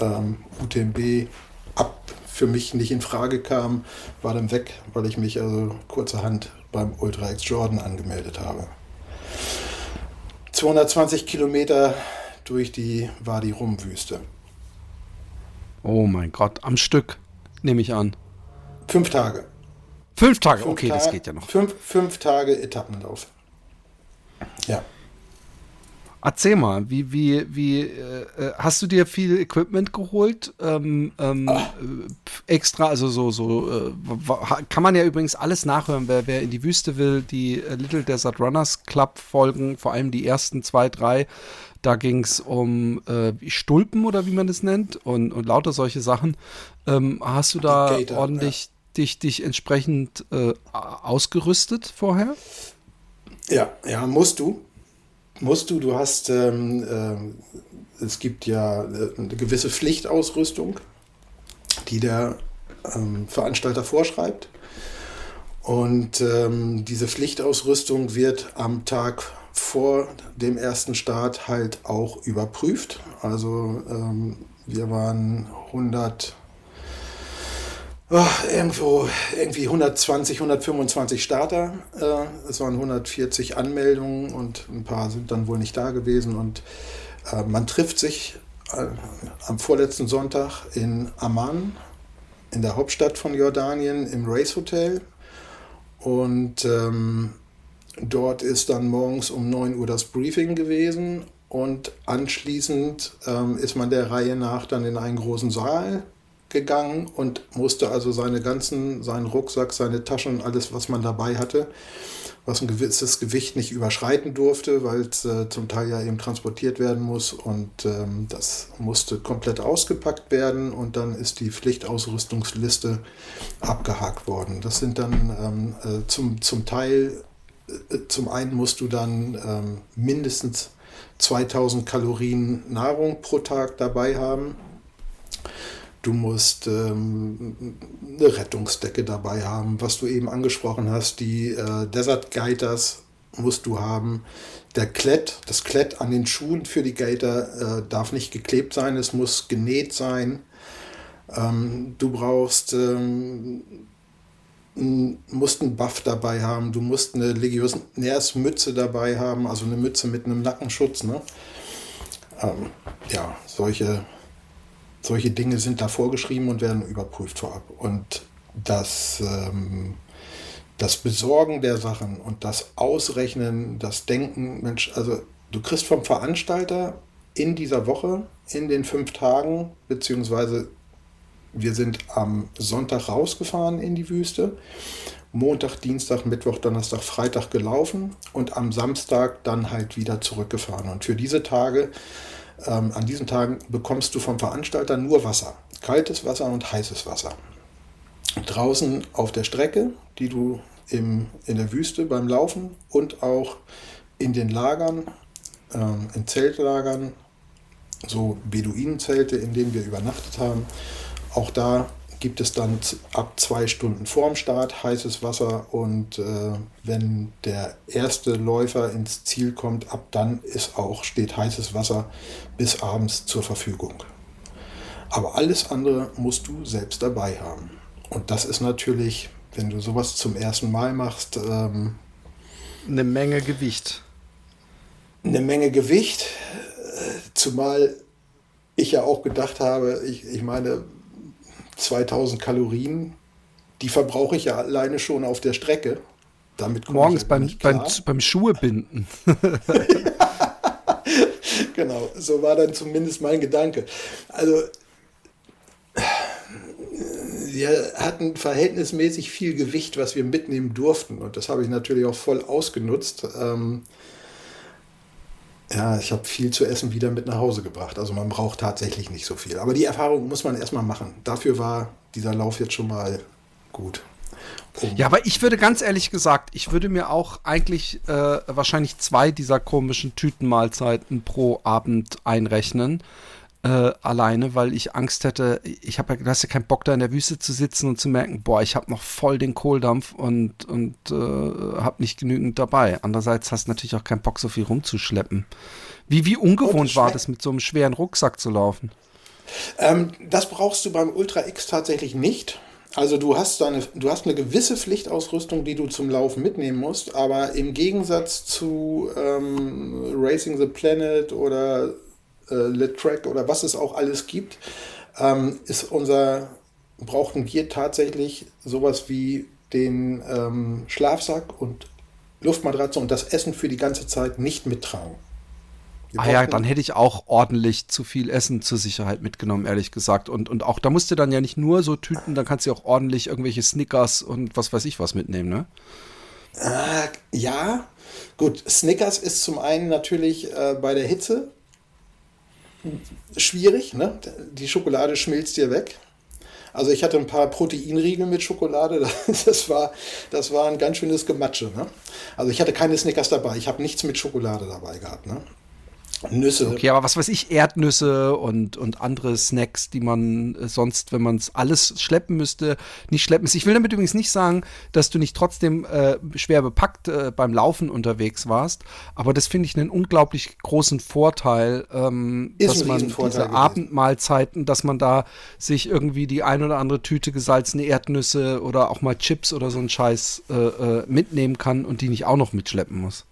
ähm, UTMB ab für mich nicht in Frage kam, war dann weg, weil ich mich also kurzerhand beim Ultra X Jordan angemeldet habe. 220 Kilometer durch die Wadi Rum-Wüste. Oh mein Gott, am Stück, nehme ich an. Fünf Tage. Fünf Tage, fünf okay, Ta das geht ja noch. Fünf, fünf Tage Etappenlauf. Ja. Erzähl mal, wie, wie, wie, äh, äh, hast du dir viel Equipment geholt? Ähm, ähm, ah. Extra, also so, so, äh, kann man ja übrigens alles nachhören, wer, wer in die Wüste will, die äh, Little Desert Runners Club Folgen, vor allem die ersten zwei, drei, da ging es um äh, Stulpen oder wie man das nennt und, und lauter solche Sachen. Ähm, hast du da Gator, ordentlich ja. dich, dich entsprechend ausgerüstet vorher? Ja, ja, musst du musst du. Du hast, ähm, äh, es gibt ja äh, eine gewisse Pflichtausrüstung, die der ähm, Veranstalter vorschreibt. Und ähm, diese Pflichtausrüstung wird am Tag vor dem ersten Start halt auch überprüft. Also ähm, wir waren 100 oh, irgendwo irgendwie 120, 125 Starter. Äh, es waren 140 Anmeldungen und ein paar sind dann wohl nicht da gewesen. Und äh, man trifft sich äh, am vorletzten Sonntag in Amman, in der Hauptstadt von Jordanien, im Race Hotel. Und ähm, dort ist dann morgens um 9 Uhr das Briefing gewesen. Und anschließend ähm, ist man der Reihe nach dann in einen großen Saal gegangen und musste also seine ganzen, seinen Rucksack, seine Taschen, alles, was man dabei hatte, was ein gewisses Gewicht nicht überschreiten durfte, weil es äh, zum Teil ja eben transportiert werden muss und ähm, das musste komplett ausgepackt werden und dann ist die Pflichtausrüstungsliste abgehakt worden. Das sind dann ähm, äh, zum, zum Teil, äh, zum einen musst du dann ähm, mindestens 2000 Kalorien Nahrung pro Tag dabei haben. Du musst ähm, eine Rettungsdecke dabei haben, was du eben angesprochen hast. Die äh, Desert Gaiters musst du haben. Der Klett, das Klett an den Schuhen für die Gaiter äh, darf nicht geklebt sein, es muss genäht sein. Ähm, du brauchst, ähm, musst einen Buff dabei haben, du musst eine Legionärsmütze dabei haben, also eine Mütze mit einem Nackenschutz. Ne? Ähm, ja, solche solche Dinge sind da vorgeschrieben und werden überprüft vorab. Und das, ähm, das Besorgen der Sachen und das Ausrechnen, das Denken, Mensch, also du kriegst vom Veranstalter in dieser Woche, in den fünf Tagen, beziehungsweise wir sind am Sonntag rausgefahren in die Wüste, Montag, Dienstag, Mittwoch, Donnerstag, Freitag gelaufen und am Samstag dann halt wieder zurückgefahren. Und für diese Tage, ähm, an diesen Tagen bekommst du vom Veranstalter nur Wasser, kaltes Wasser und heißes Wasser. Draußen auf der Strecke, die du im, in der Wüste beim Laufen und auch in den Lagern, ähm, in Zeltlagern, so Beduinenzelte, in denen wir übernachtet haben. Auch da gibt es dann ab zwei Stunden vorm Start heißes Wasser und äh, wenn der erste Läufer ins Ziel kommt, ab dann ist auch, steht heißes Wasser bis abends zur Verfügung. Aber alles andere musst du selbst dabei haben. Und das ist natürlich, wenn du sowas zum ersten Mal machst, ähm, eine Menge Gewicht. Eine Menge Gewicht, zumal ich ja auch gedacht habe, ich, ich meine, 2000 Kalorien, die verbrauche ich ja alleine schon auf der Strecke. Damit Morgens beim, beim, beim Schuhe binden. [laughs] genau, so war dann zumindest mein Gedanke. Also, wir hatten verhältnismäßig viel Gewicht, was wir mitnehmen durften. Und das habe ich natürlich auch voll ausgenutzt. Ähm, ja, ich habe viel zu essen wieder mit nach Hause gebracht. Also man braucht tatsächlich nicht so viel. Aber die Erfahrung muss man erstmal machen. Dafür war dieser Lauf jetzt schon mal gut. Um ja, aber ich würde ganz ehrlich gesagt, ich würde mir auch eigentlich äh, wahrscheinlich zwei dieser komischen Tütenmahlzeiten pro Abend einrechnen äh, alleine, weil ich Angst hätte, ich habe ja, du hast ja keinen Bock da in der Wüste zu sitzen und zu merken, boah, ich habe noch voll den Kohldampf und, und äh, habe nicht genügend dabei. Andererseits hast du natürlich auch keinen Bock, so viel rumzuschleppen. Wie, wie ungewohnt war das, mit so einem schweren Rucksack zu laufen? Ähm, das brauchst du beim Ultra X tatsächlich nicht. Also du hast, eine, du hast eine gewisse Pflichtausrüstung, die du zum Laufen mitnehmen musst, aber im Gegensatz zu ähm, Racing the Planet oder äh, Litrack oder was es auch alles gibt, ähm, ist unser, brauchten wir tatsächlich sowas wie den ähm, Schlafsack und Luftmatratze und das Essen für die ganze Zeit nicht mittragen. ah ja, dann hätte ich auch ordentlich zu viel Essen zur Sicherheit mitgenommen, ehrlich gesagt. Und, und auch, da musst du dann ja nicht nur so Tüten, dann kannst du auch ordentlich irgendwelche Snickers und was weiß ich was mitnehmen, ne? Äh, ja, gut. Snickers ist zum einen natürlich äh, bei der Hitze schwierig. Ne? Die Schokolade schmilzt dir weg. Also ich hatte ein paar Proteinriegel mit Schokolade. [laughs] Das war, das war ein ganz schönes Gematsche. Ne? Also ich hatte keine Snickers dabei. Ich habe nichts mit Schokolade dabei gehabt. Ne? Nüsse. Okay, aber was weiß ich, Erdnüsse und, und andere Snacks, die man äh, sonst, wenn man es alles schleppen müsste, nicht schleppen müsste. Ich will damit übrigens nicht sagen, dass du nicht trotzdem äh, schwer bepackt äh, beim Laufen unterwegs warst, aber das finde ich einen unglaublich großen Vorteil, ähm, dass man diese gewesen. Abendmahlzeiten, dass man da sich irgendwie die ein oder andere Tüte gesalzene Erdnüsse oder auch mal Chips oder so einen Scheiß äh, äh mitnehmen kann und die nicht auch noch mitschleppen muss.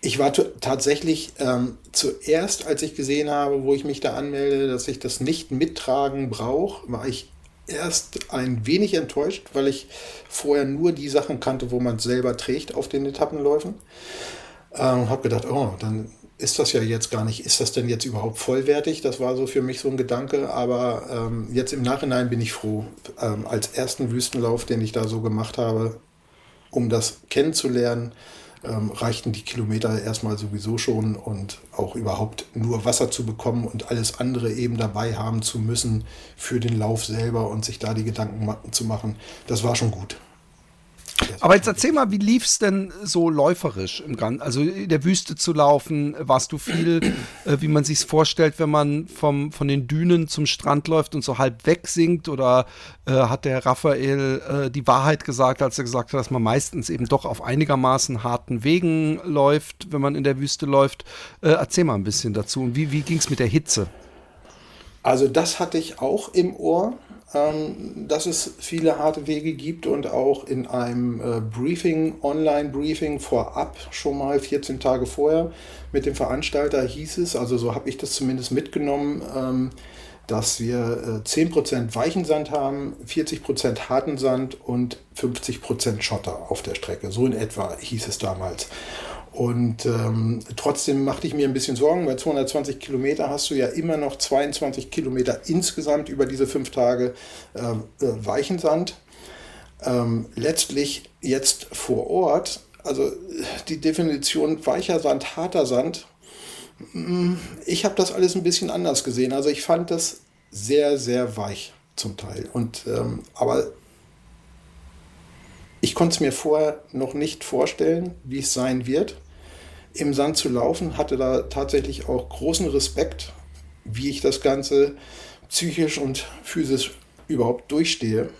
Ich war tatsächlich ähm, zuerst, als ich gesehen habe, wo ich mich da anmelde, dass ich das nicht mittragen brauche, war ich erst ein wenig enttäuscht, weil ich vorher nur die Sachen kannte, wo man es selber trägt auf den Etappenläufen. Ähm, habe gedacht, oh, dann ist das ja jetzt gar nicht, ist das denn jetzt überhaupt vollwertig? Das war so für mich so ein Gedanke, aber ähm, jetzt im Nachhinein bin ich froh. Ähm, als ersten Wüstenlauf, den ich da so gemacht habe, um das kennenzulernen, ähm, reichten die Kilometer erstmal sowieso schon und auch überhaupt nur Wasser zu bekommen und alles andere eben dabei haben zu müssen für den Lauf selber und sich da die Gedanken zu machen, das war schon gut. Aber jetzt erzähl mal, wie lief es denn so läuferisch im Ganzen? Also in der Wüste zu laufen, warst du viel, äh, wie man sich vorstellt, wenn man vom, von den Dünen zum Strand läuft und so halb wegsinkt? Oder äh, hat der Raphael äh, die Wahrheit gesagt, als er gesagt hat, dass man meistens eben doch auf einigermaßen harten Wegen läuft, wenn man in der Wüste läuft? Äh, erzähl mal ein bisschen dazu. Und wie, wie es mit der Hitze? Also das hatte ich auch im Ohr dass es viele harte Wege gibt und auch in einem äh, Briefing, Online-Briefing vorab, schon mal 14 Tage vorher mit dem Veranstalter hieß es, also so habe ich das zumindest mitgenommen, ähm, dass wir äh, 10% weichen Sand haben, 40% harten Sand und 50% Schotter auf der Strecke. So in etwa hieß es damals. Und ähm, trotzdem machte ich mir ein bisschen Sorgen, weil 220 Kilometer hast du ja immer noch 22 Kilometer insgesamt über diese fünf Tage äh, äh, weichen Sand. Ähm, letztlich jetzt vor Ort, also die Definition weicher Sand, harter Sand, mm, ich habe das alles ein bisschen anders gesehen. Also ich fand das sehr, sehr weich zum Teil. Und, ähm, aber ich konnte es mir vorher noch nicht vorstellen, wie es sein wird, im Sand zu laufen. Hatte da tatsächlich auch großen Respekt, wie ich das Ganze psychisch und physisch überhaupt durchstehe.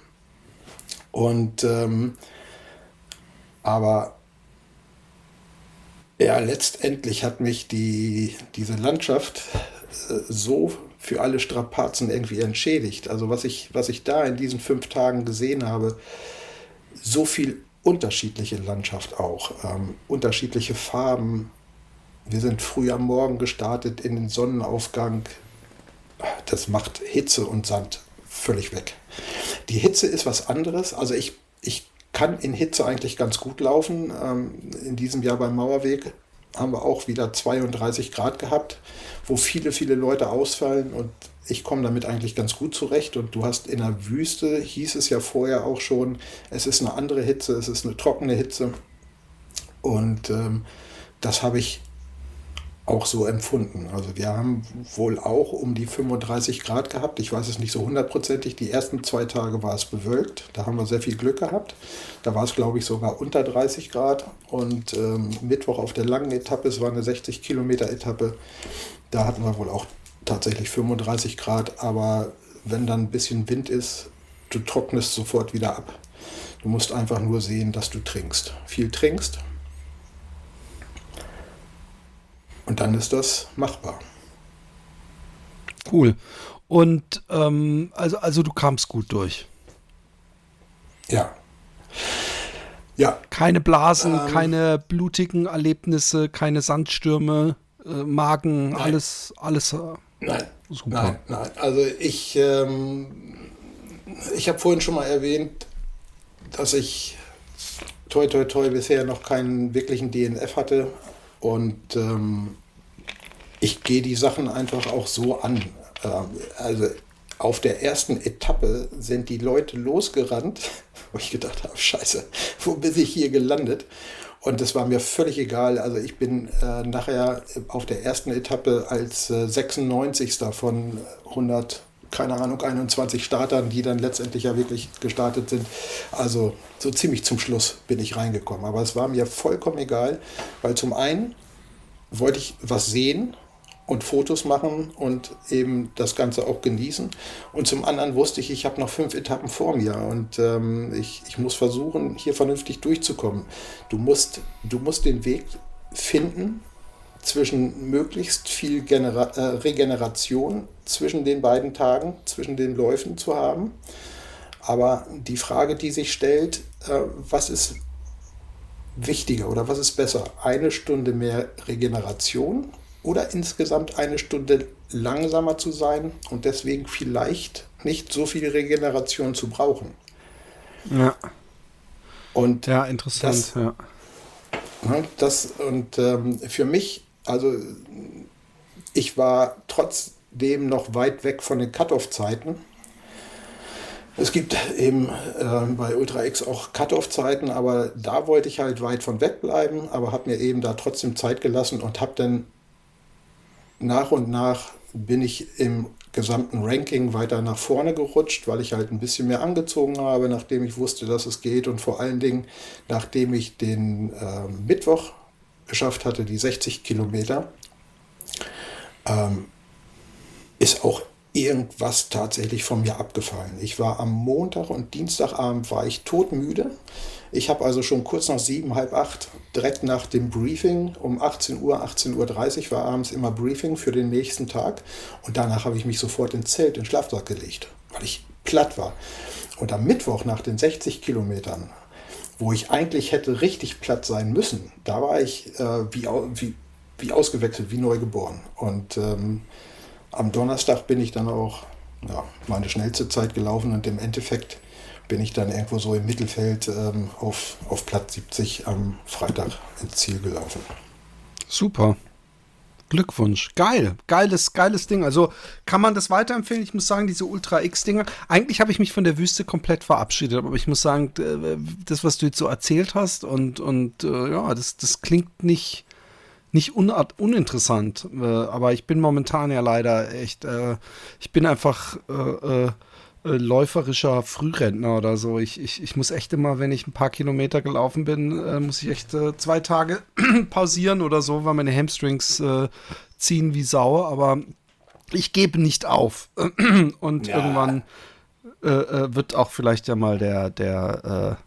Und ähm, aber ja, letztendlich hat mich die, diese Landschaft äh, so für alle Strapazen irgendwie entschädigt. Also was ich, was ich da in diesen fünf Tagen gesehen habe, so viel unterschiedliche Landschaft auch, ähm, unterschiedliche Farben. Wir sind früh am Morgen gestartet in den Sonnenaufgang. Das macht Hitze und Sand völlig weg. Die Hitze ist was anderes. Also ich, ich kann in Hitze eigentlich ganz gut laufen. Ähm, in diesem Jahr beim Mauerweg haben wir auch wieder 32 Grad gehabt, wo viele, viele Leute ausfallen und ich komme damit eigentlich ganz gut zurecht. Und du hast in der Wüste, hieß es ja vorher auch schon, es ist eine andere Hitze, es ist eine trockene Hitze. Und ähm, das habe ich auch so empfunden. Also wir haben wohl auch um die 35 Grad gehabt. Ich weiß es nicht so hundertprozentig. Die ersten zwei Tage war es bewölkt. Da haben wir sehr viel Glück gehabt. Da war es, glaube ich, sogar unter 30 Grad. Und ähm, Mittwoch auf der langen Etappe, es war eine 60 Kilometer Etappe, da hatten wir wohl auch tatsächlich 35 Grad. Aber wenn dann ein bisschen Wind ist, du trocknest sofort wieder ab. Du musst einfach nur sehen, dass du trinkst. Viel trinkst Und dann ist das machbar. Cool. Und ähm, also, also du kamst gut durch. Ja. Ja. Keine Blasen, ähm, keine blutigen Erlebnisse, keine Sandstürme, äh, Magen, nein. alles, alles äh, nein. super. Nein, nein. Also ich, ähm, ich habe vorhin schon mal erwähnt, dass ich toi toi toi bisher noch keinen wirklichen DNF hatte. Und ähm, ich gehe die Sachen einfach auch so an. Ähm, also auf der ersten Etappe sind die Leute losgerannt, [laughs] wo ich gedacht habe, scheiße, [laughs] wo bin ich hier gelandet? Und das war mir völlig egal. Also ich bin äh, nachher auf der ersten Etappe als äh, 96. von 100, keine Ahnung, 21 Startern, die dann letztendlich ja wirklich gestartet sind. Also so ziemlich zum Schluss bin ich reingekommen. Aber es war mir vollkommen egal, weil zum einen wollte ich was sehen und Fotos machen und eben das Ganze auch genießen. Und zum anderen wusste ich, ich habe noch fünf Etappen vor mir und ähm, ich, ich muss versuchen, hier vernünftig durchzukommen. Du musst, du musst den Weg finden zwischen möglichst viel Genera äh, Regeneration zwischen den beiden Tagen, zwischen den Läufen zu haben. Aber die Frage, die sich stellt, äh, was ist wichtiger oder was ist besser? Eine Stunde mehr Regeneration oder insgesamt eine Stunde langsamer zu sein und deswegen vielleicht nicht so viel Regeneration zu brauchen. Ja. Und ja, interessant. Das, ja. Ne, das und ähm, für mich, also ich war trotzdem noch weit weg von den Cut-off-Zeiten. Es gibt eben äh, bei Ultra X auch Cut-off-Zeiten, aber da wollte ich halt weit von weg bleiben, aber habe mir eben da trotzdem Zeit gelassen und habe dann nach und nach bin ich im gesamten Ranking weiter nach vorne gerutscht, weil ich halt ein bisschen mehr angezogen habe, nachdem ich wusste, dass es geht und vor allen Dingen, nachdem ich den äh, Mittwoch geschafft hatte, die 60 Kilometer, ähm, ist auch irgendwas tatsächlich von mir abgefallen. Ich war am Montag und Dienstagabend war ich todmüde. Ich habe also schon kurz nach sieben, halb acht, direkt nach dem Briefing um 18 Uhr, 18.30 Uhr war abends immer Briefing für den nächsten Tag. Und danach habe ich mich sofort ins Zelt, in den Schlafsack gelegt, weil ich platt war. Und am Mittwoch nach den 60 Kilometern, wo ich eigentlich hätte richtig platt sein müssen, da war ich äh, wie, wie, wie ausgewechselt, wie neu geboren. Und ähm, am Donnerstag bin ich dann auch ja, meine schnellste Zeit gelaufen und im Endeffekt bin ich dann irgendwo so im Mittelfeld ähm, auf, auf Platz 70 am Freitag ins Ziel gelaufen. Super. Glückwunsch. Geil. Geiles, geiles Ding. Also kann man das weiterempfehlen? Ich muss sagen, diese Ultra X-Dinger. Eigentlich habe ich mich von der Wüste komplett verabschiedet, aber ich muss sagen, das, was du jetzt so erzählt hast und, und äh, ja, das, das klingt nicht, nicht uninteressant. Äh, aber ich bin momentan ja leider echt, äh, ich bin einfach äh, äh, äh, läuferischer Frührentner oder so. Ich, ich, ich muss echt immer, wenn ich ein paar Kilometer gelaufen bin, äh, muss ich echt äh, zwei Tage [clears throat] pausieren oder so, weil meine Hamstrings äh, ziehen wie Sau. Aber ich gebe nicht auf. [clears throat] Und ja. irgendwann äh, äh, wird auch vielleicht ja mal der, der,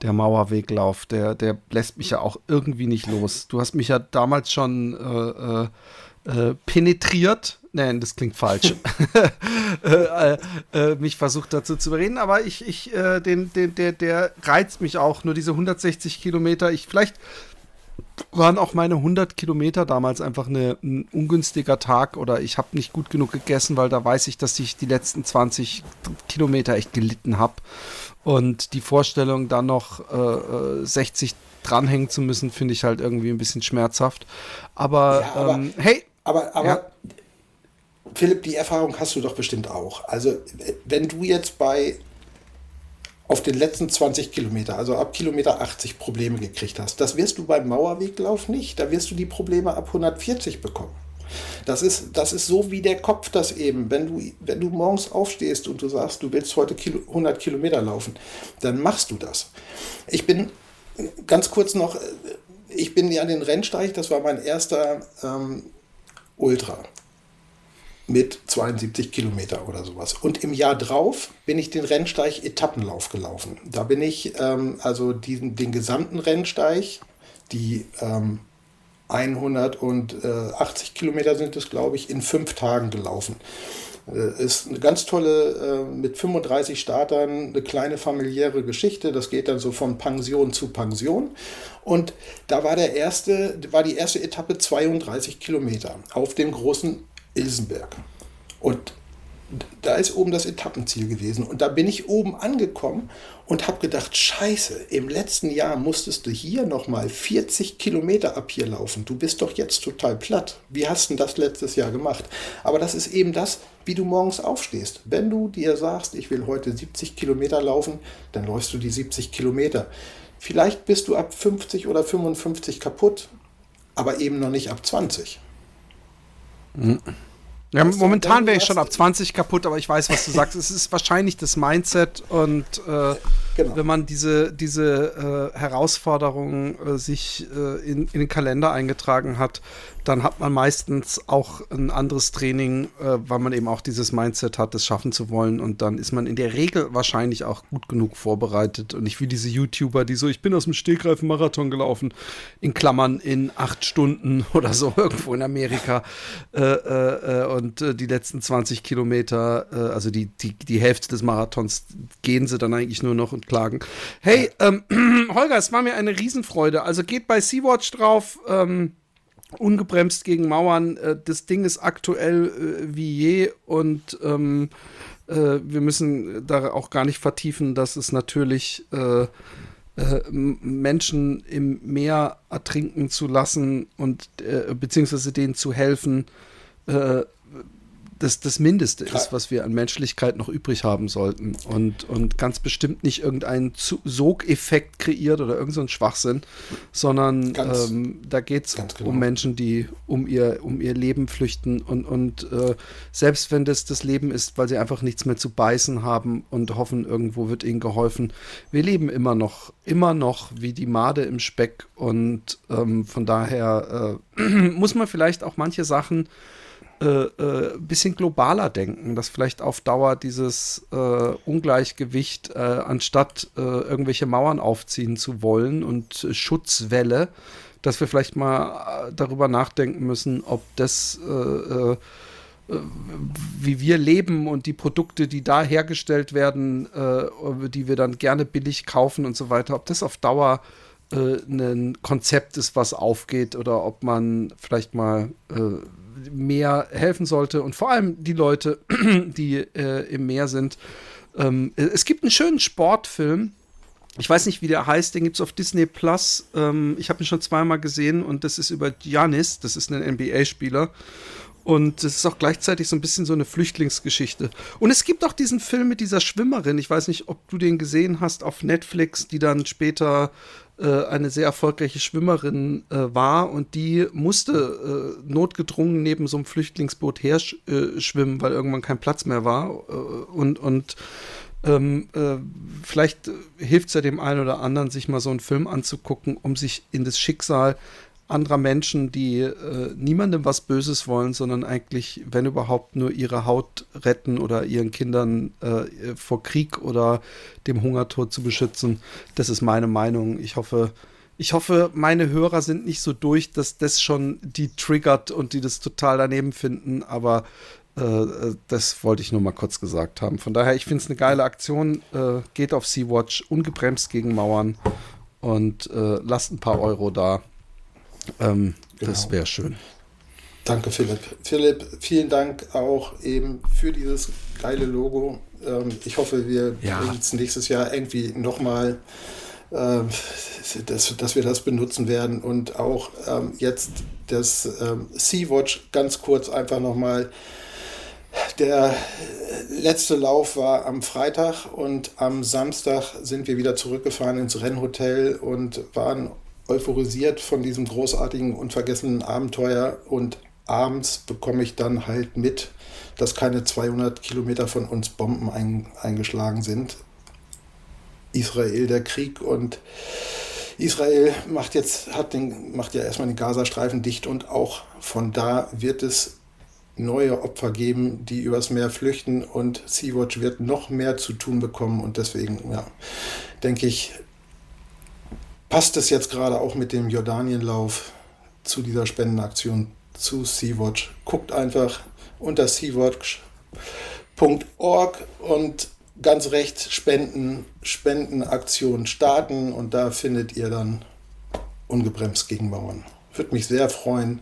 der Mauerweglauf, der, der lässt mich ja auch irgendwie nicht los. Du hast mich ja damals schon penetriert Nein, das klingt falsch. [laughs] äh, äh, mich versucht dazu zu überreden, aber ich, ich, äh, den, den, der, der reizt mich auch. Nur diese 160 Kilometer. Ich, vielleicht waren auch meine 100 Kilometer damals einfach eine, ein ungünstiger Tag oder ich habe nicht gut genug gegessen, weil da weiß ich, dass ich die letzten 20 Kilometer echt gelitten habe. Und die Vorstellung, dann noch äh, 60 äh, dranhängen zu müssen, finde ich halt irgendwie ein bisschen schmerzhaft. Aber, ja, aber ähm, hey. Aber, aber ja. Philipp, die Erfahrung hast du doch bestimmt auch. Also, wenn du jetzt bei auf den letzten 20 Kilometer, also ab Kilometer 80 Probleme gekriegt hast, das wirst du beim Mauerweglauf nicht. Da wirst du die Probleme ab 140 bekommen. Das ist, das ist so wie der Kopf das eben. Wenn du, wenn du morgens aufstehst und du sagst, du willst heute Kilo, 100 Kilometer laufen, dann machst du das. Ich bin ganz kurz noch, ich bin ja den Rennsteig, das war mein erster ähm, Ultra mit 72 Kilometer oder sowas. Und im Jahr drauf bin ich den Rennsteig Etappenlauf gelaufen. Da bin ich ähm, also diesen, den gesamten Rennsteig, die ähm, 180 Kilometer sind es, glaube ich, in fünf Tagen gelaufen. Äh, ist eine ganz tolle, äh, mit 35 Startern, eine kleine familiäre Geschichte. Das geht dann so von Pension zu Pension. Und da war der erste, war die erste Etappe 32 Kilometer auf dem großen Ilsenberg. Und da ist oben das Etappenziel gewesen. Und da bin ich oben angekommen und habe gedacht, scheiße, im letzten Jahr musstest du hier nochmal 40 Kilometer ab hier laufen. Du bist doch jetzt total platt. Wie hast du das letztes Jahr gemacht? Aber das ist eben das, wie du morgens aufstehst. Wenn du dir sagst, ich will heute 70 Kilometer laufen, dann läufst du die 70 Kilometer. Vielleicht bist du ab 50 oder 55 kaputt, aber eben noch nicht ab 20. Mhm. Ja, momentan wäre ich schon ab 20 kaputt, aber ich weiß, was du sagst. Es ist wahrscheinlich das Mindset und äh, genau. wenn man diese, diese äh, Herausforderung äh, sich äh, in, in, den Kalender eingetragen hat, dann hat man meistens auch ein anderes Training, äh, weil man eben auch dieses Mindset hat, das schaffen zu wollen. Und dann ist man in der Regel wahrscheinlich auch gut genug vorbereitet. Und nicht wie diese YouTuber, die so, ich bin aus dem Stegreifen Marathon gelaufen, in Klammern in acht Stunden [laughs] oder so irgendwo in Amerika. Äh, äh, und die letzten 20 Kilometer, also die, die, die Hälfte des Marathons, gehen sie dann eigentlich nur noch und klagen. Hey, ähm, [clears throat] Holger, es war mir eine Riesenfreude. Also geht bei Sea-Watch drauf. Ähm, ungebremst gegen Mauern. Äh, das Ding ist aktuell äh, wie je und ähm, äh, wir müssen da auch gar nicht vertiefen, dass es natürlich äh, äh, Menschen im Meer ertrinken zu lassen und äh, beziehungsweise denen zu helfen, das, das Mindeste ist, was wir an Menschlichkeit noch übrig haben sollten. Und, und ganz bestimmt nicht irgendeinen Sogeffekt kreiert oder irgendein so Schwachsinn, sondern ganz, ähm, da geht es genau. um Menschen, die um ihr, um ihr Leben flüchten. Und, und äh, selbst wenn das das Leben ist, weil sie einfach nichts mehr zu beißen haben und hoffen, irgendwo wird ihnen geholfen. Wir leben immer noch, immer noch wie die Made im Speck. Und ähm, von daher äh, [clears throat] muss man vielleicht auch manche Sachen äh, äh, bisschen globaler denken, dass vielleicht auf Dauer dieses äh, Ungleichgewicht, äh, anstatt äh, irgendwelche Mauern aufziehen zu wollen und Schutzwelle, dass wir vielleicht mal äh, darüber nachdenken müssen, ob das wie wir leben und die Produkte, die da hergestellt werden, die wir dann gerne billig kaufen und so weiter, ob das auf Dauer ein Konzept ist, was aufgeht oder ob man vielleicht mal mehr helfen sollte und vor allem die Leute, [clears throat] die äh, im Meer sind. Ähm, es gibt einen schönen Sportfilm. Ich weiß nicht, wie der heißt, den gibt es auf Disney Plus. Ähm, ich habe ihn schon zweimal gesehen und das ist über Giannis, das ist ein NBA-Spieler. Und es ist auch gleichzeitig so ein bisschen so eine Flüchtlingsgeschichte. Und es gibt auch diesen Film mit dieser Schwimmerin. Ich weiß nicht, ob du den gesehen hast auf Netflix, die dann später äh, eine sehr erfolgreiche Schwimmerin äh, war und die musste äh, notgedrungen neben so einem Flüchtlingsboot her äh, schwimmen, weil irgendwann kein Platz mehr war. Äh, und und ähm, äh, vielleicht hilft es ja dem einen oder anderen, sich mal so einen Film anzugucken, um sich in das Schicksal anderer Menschen, die äh, niemandem was Böses wollen, sondern eigentlich, wenn überhaupt, nur ihre Haut retten oder ihren Kindern äh, vor Krieg oder dem Hungertod zu beschützen. Das ist meine Meinung. Ich hoffe, ich hoffe, meine Hörer sind nicht so durch, dass das schon die triggert und die das total daneben finden, aber äh, das wollte ich nur mal kurz gesagt haben. Von daher, ich finde es eine geile Aktion. Äh, geht auf Sea-Watch, ungebremst gegen Mauern und äh, lasst ein paar Euro da ähm, genau. Das wäre schön. Danke, Philipp. Philipp, vielen Dank auch eben für dieses geile Logo. Ähm, ich hoffe, wir ja. bringen es nächstes Jahr irgendwie nochmal, äh, dass, dass wir das benutzen werden und auch ähm, jetzt das ähm, Sea-Watch ganz kurz einfach nochmal. Der letzte Lauf war am Freitag und am Samstag sind wir wieder zurückgefahren ins Rennhotel und waren euphorisiert von diesem großartigen, unvergessenen Abenteuer und abends bekomme ich dann halt mit, dass keine 200 Kilometer von uns Bomben ein, eingeschlagen sind. Israel, der Krieg und Israel macht jetzt, hat den, macht ja erstmal den Gazastreifen dicht und auch von da wird es neue Opfer geben, die übers Meer flüchten und Sea-Watch wird noch mehr zu tun bekommen und deswegen, ja, denke ich, passt es jetzt gerade auch mit dem Jordanienlauf zu dieser Spendenaktion zu Sea-Watch. Guckt einfach unter sea-watch.org und ganz rechts Spenden, Spendenaktion starten und da findet ihr dann ungebremst gegen Bauern. Würde mich sehr freuen,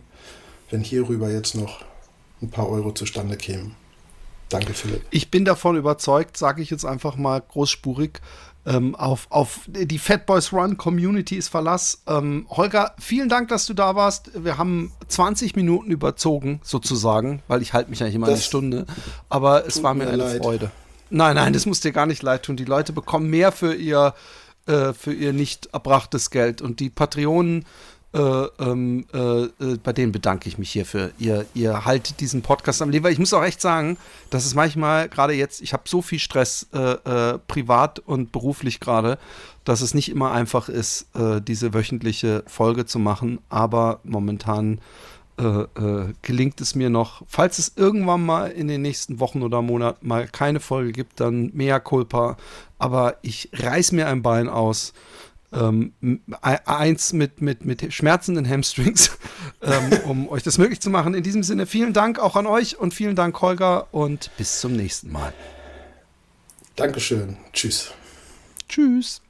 wenn hierüber jetzt noch ein paar Euro zustande kämen. Danke, Philipp. Ich bin davon überzeugt, sage ich jetzt einfach mal großspurig, ähm, auf, auf die Fat Boys Run Community ist Verlass. Ähm, Holger, vielen Dank, dass du da warst. Wir haben 20 Minuten überzogen, sozusagen, weil ich halte mich eigentlich immer das eine Stunde. Aber es war mir, mir eine leid. Freude. Nein, nein, das muss dir gar nicht leid tun. Die Leute bekommen mehr für ihr, äh, für ihr nicht erbrachtes Geld. Und die Patreonen äh, ähm, äh, äh, bei denen bedanke ich mich hierfür. Ihr, ihr haltet diesen Podcast am Leben. Ich muss auch echt sagen, dass es manchmal, gerade jetzt, ich habe so viel Stress, äh, äh, privat und beruflich gerade, dass es nicht immer einfach ist, diese wöchentliche Folge zu machen. Aber momentan gelingt es mir noch, falls es irgendwann mal in den nächsten Wochen oder Monaten mal keine Folge gibt, dann mehr Culpa. Aber ich reiß mir ein Bein aus ähm, eins mit, mit, mit schmerzenden Hamstrings, [laughs] ähm, um [laughs] euch das möglich zu machen. In diesem Sinne vielen Dank auch an euch und vielen Dank, Holger, und bis zum nächsten Mal. Dankeschön. Tschüss. Tschüss.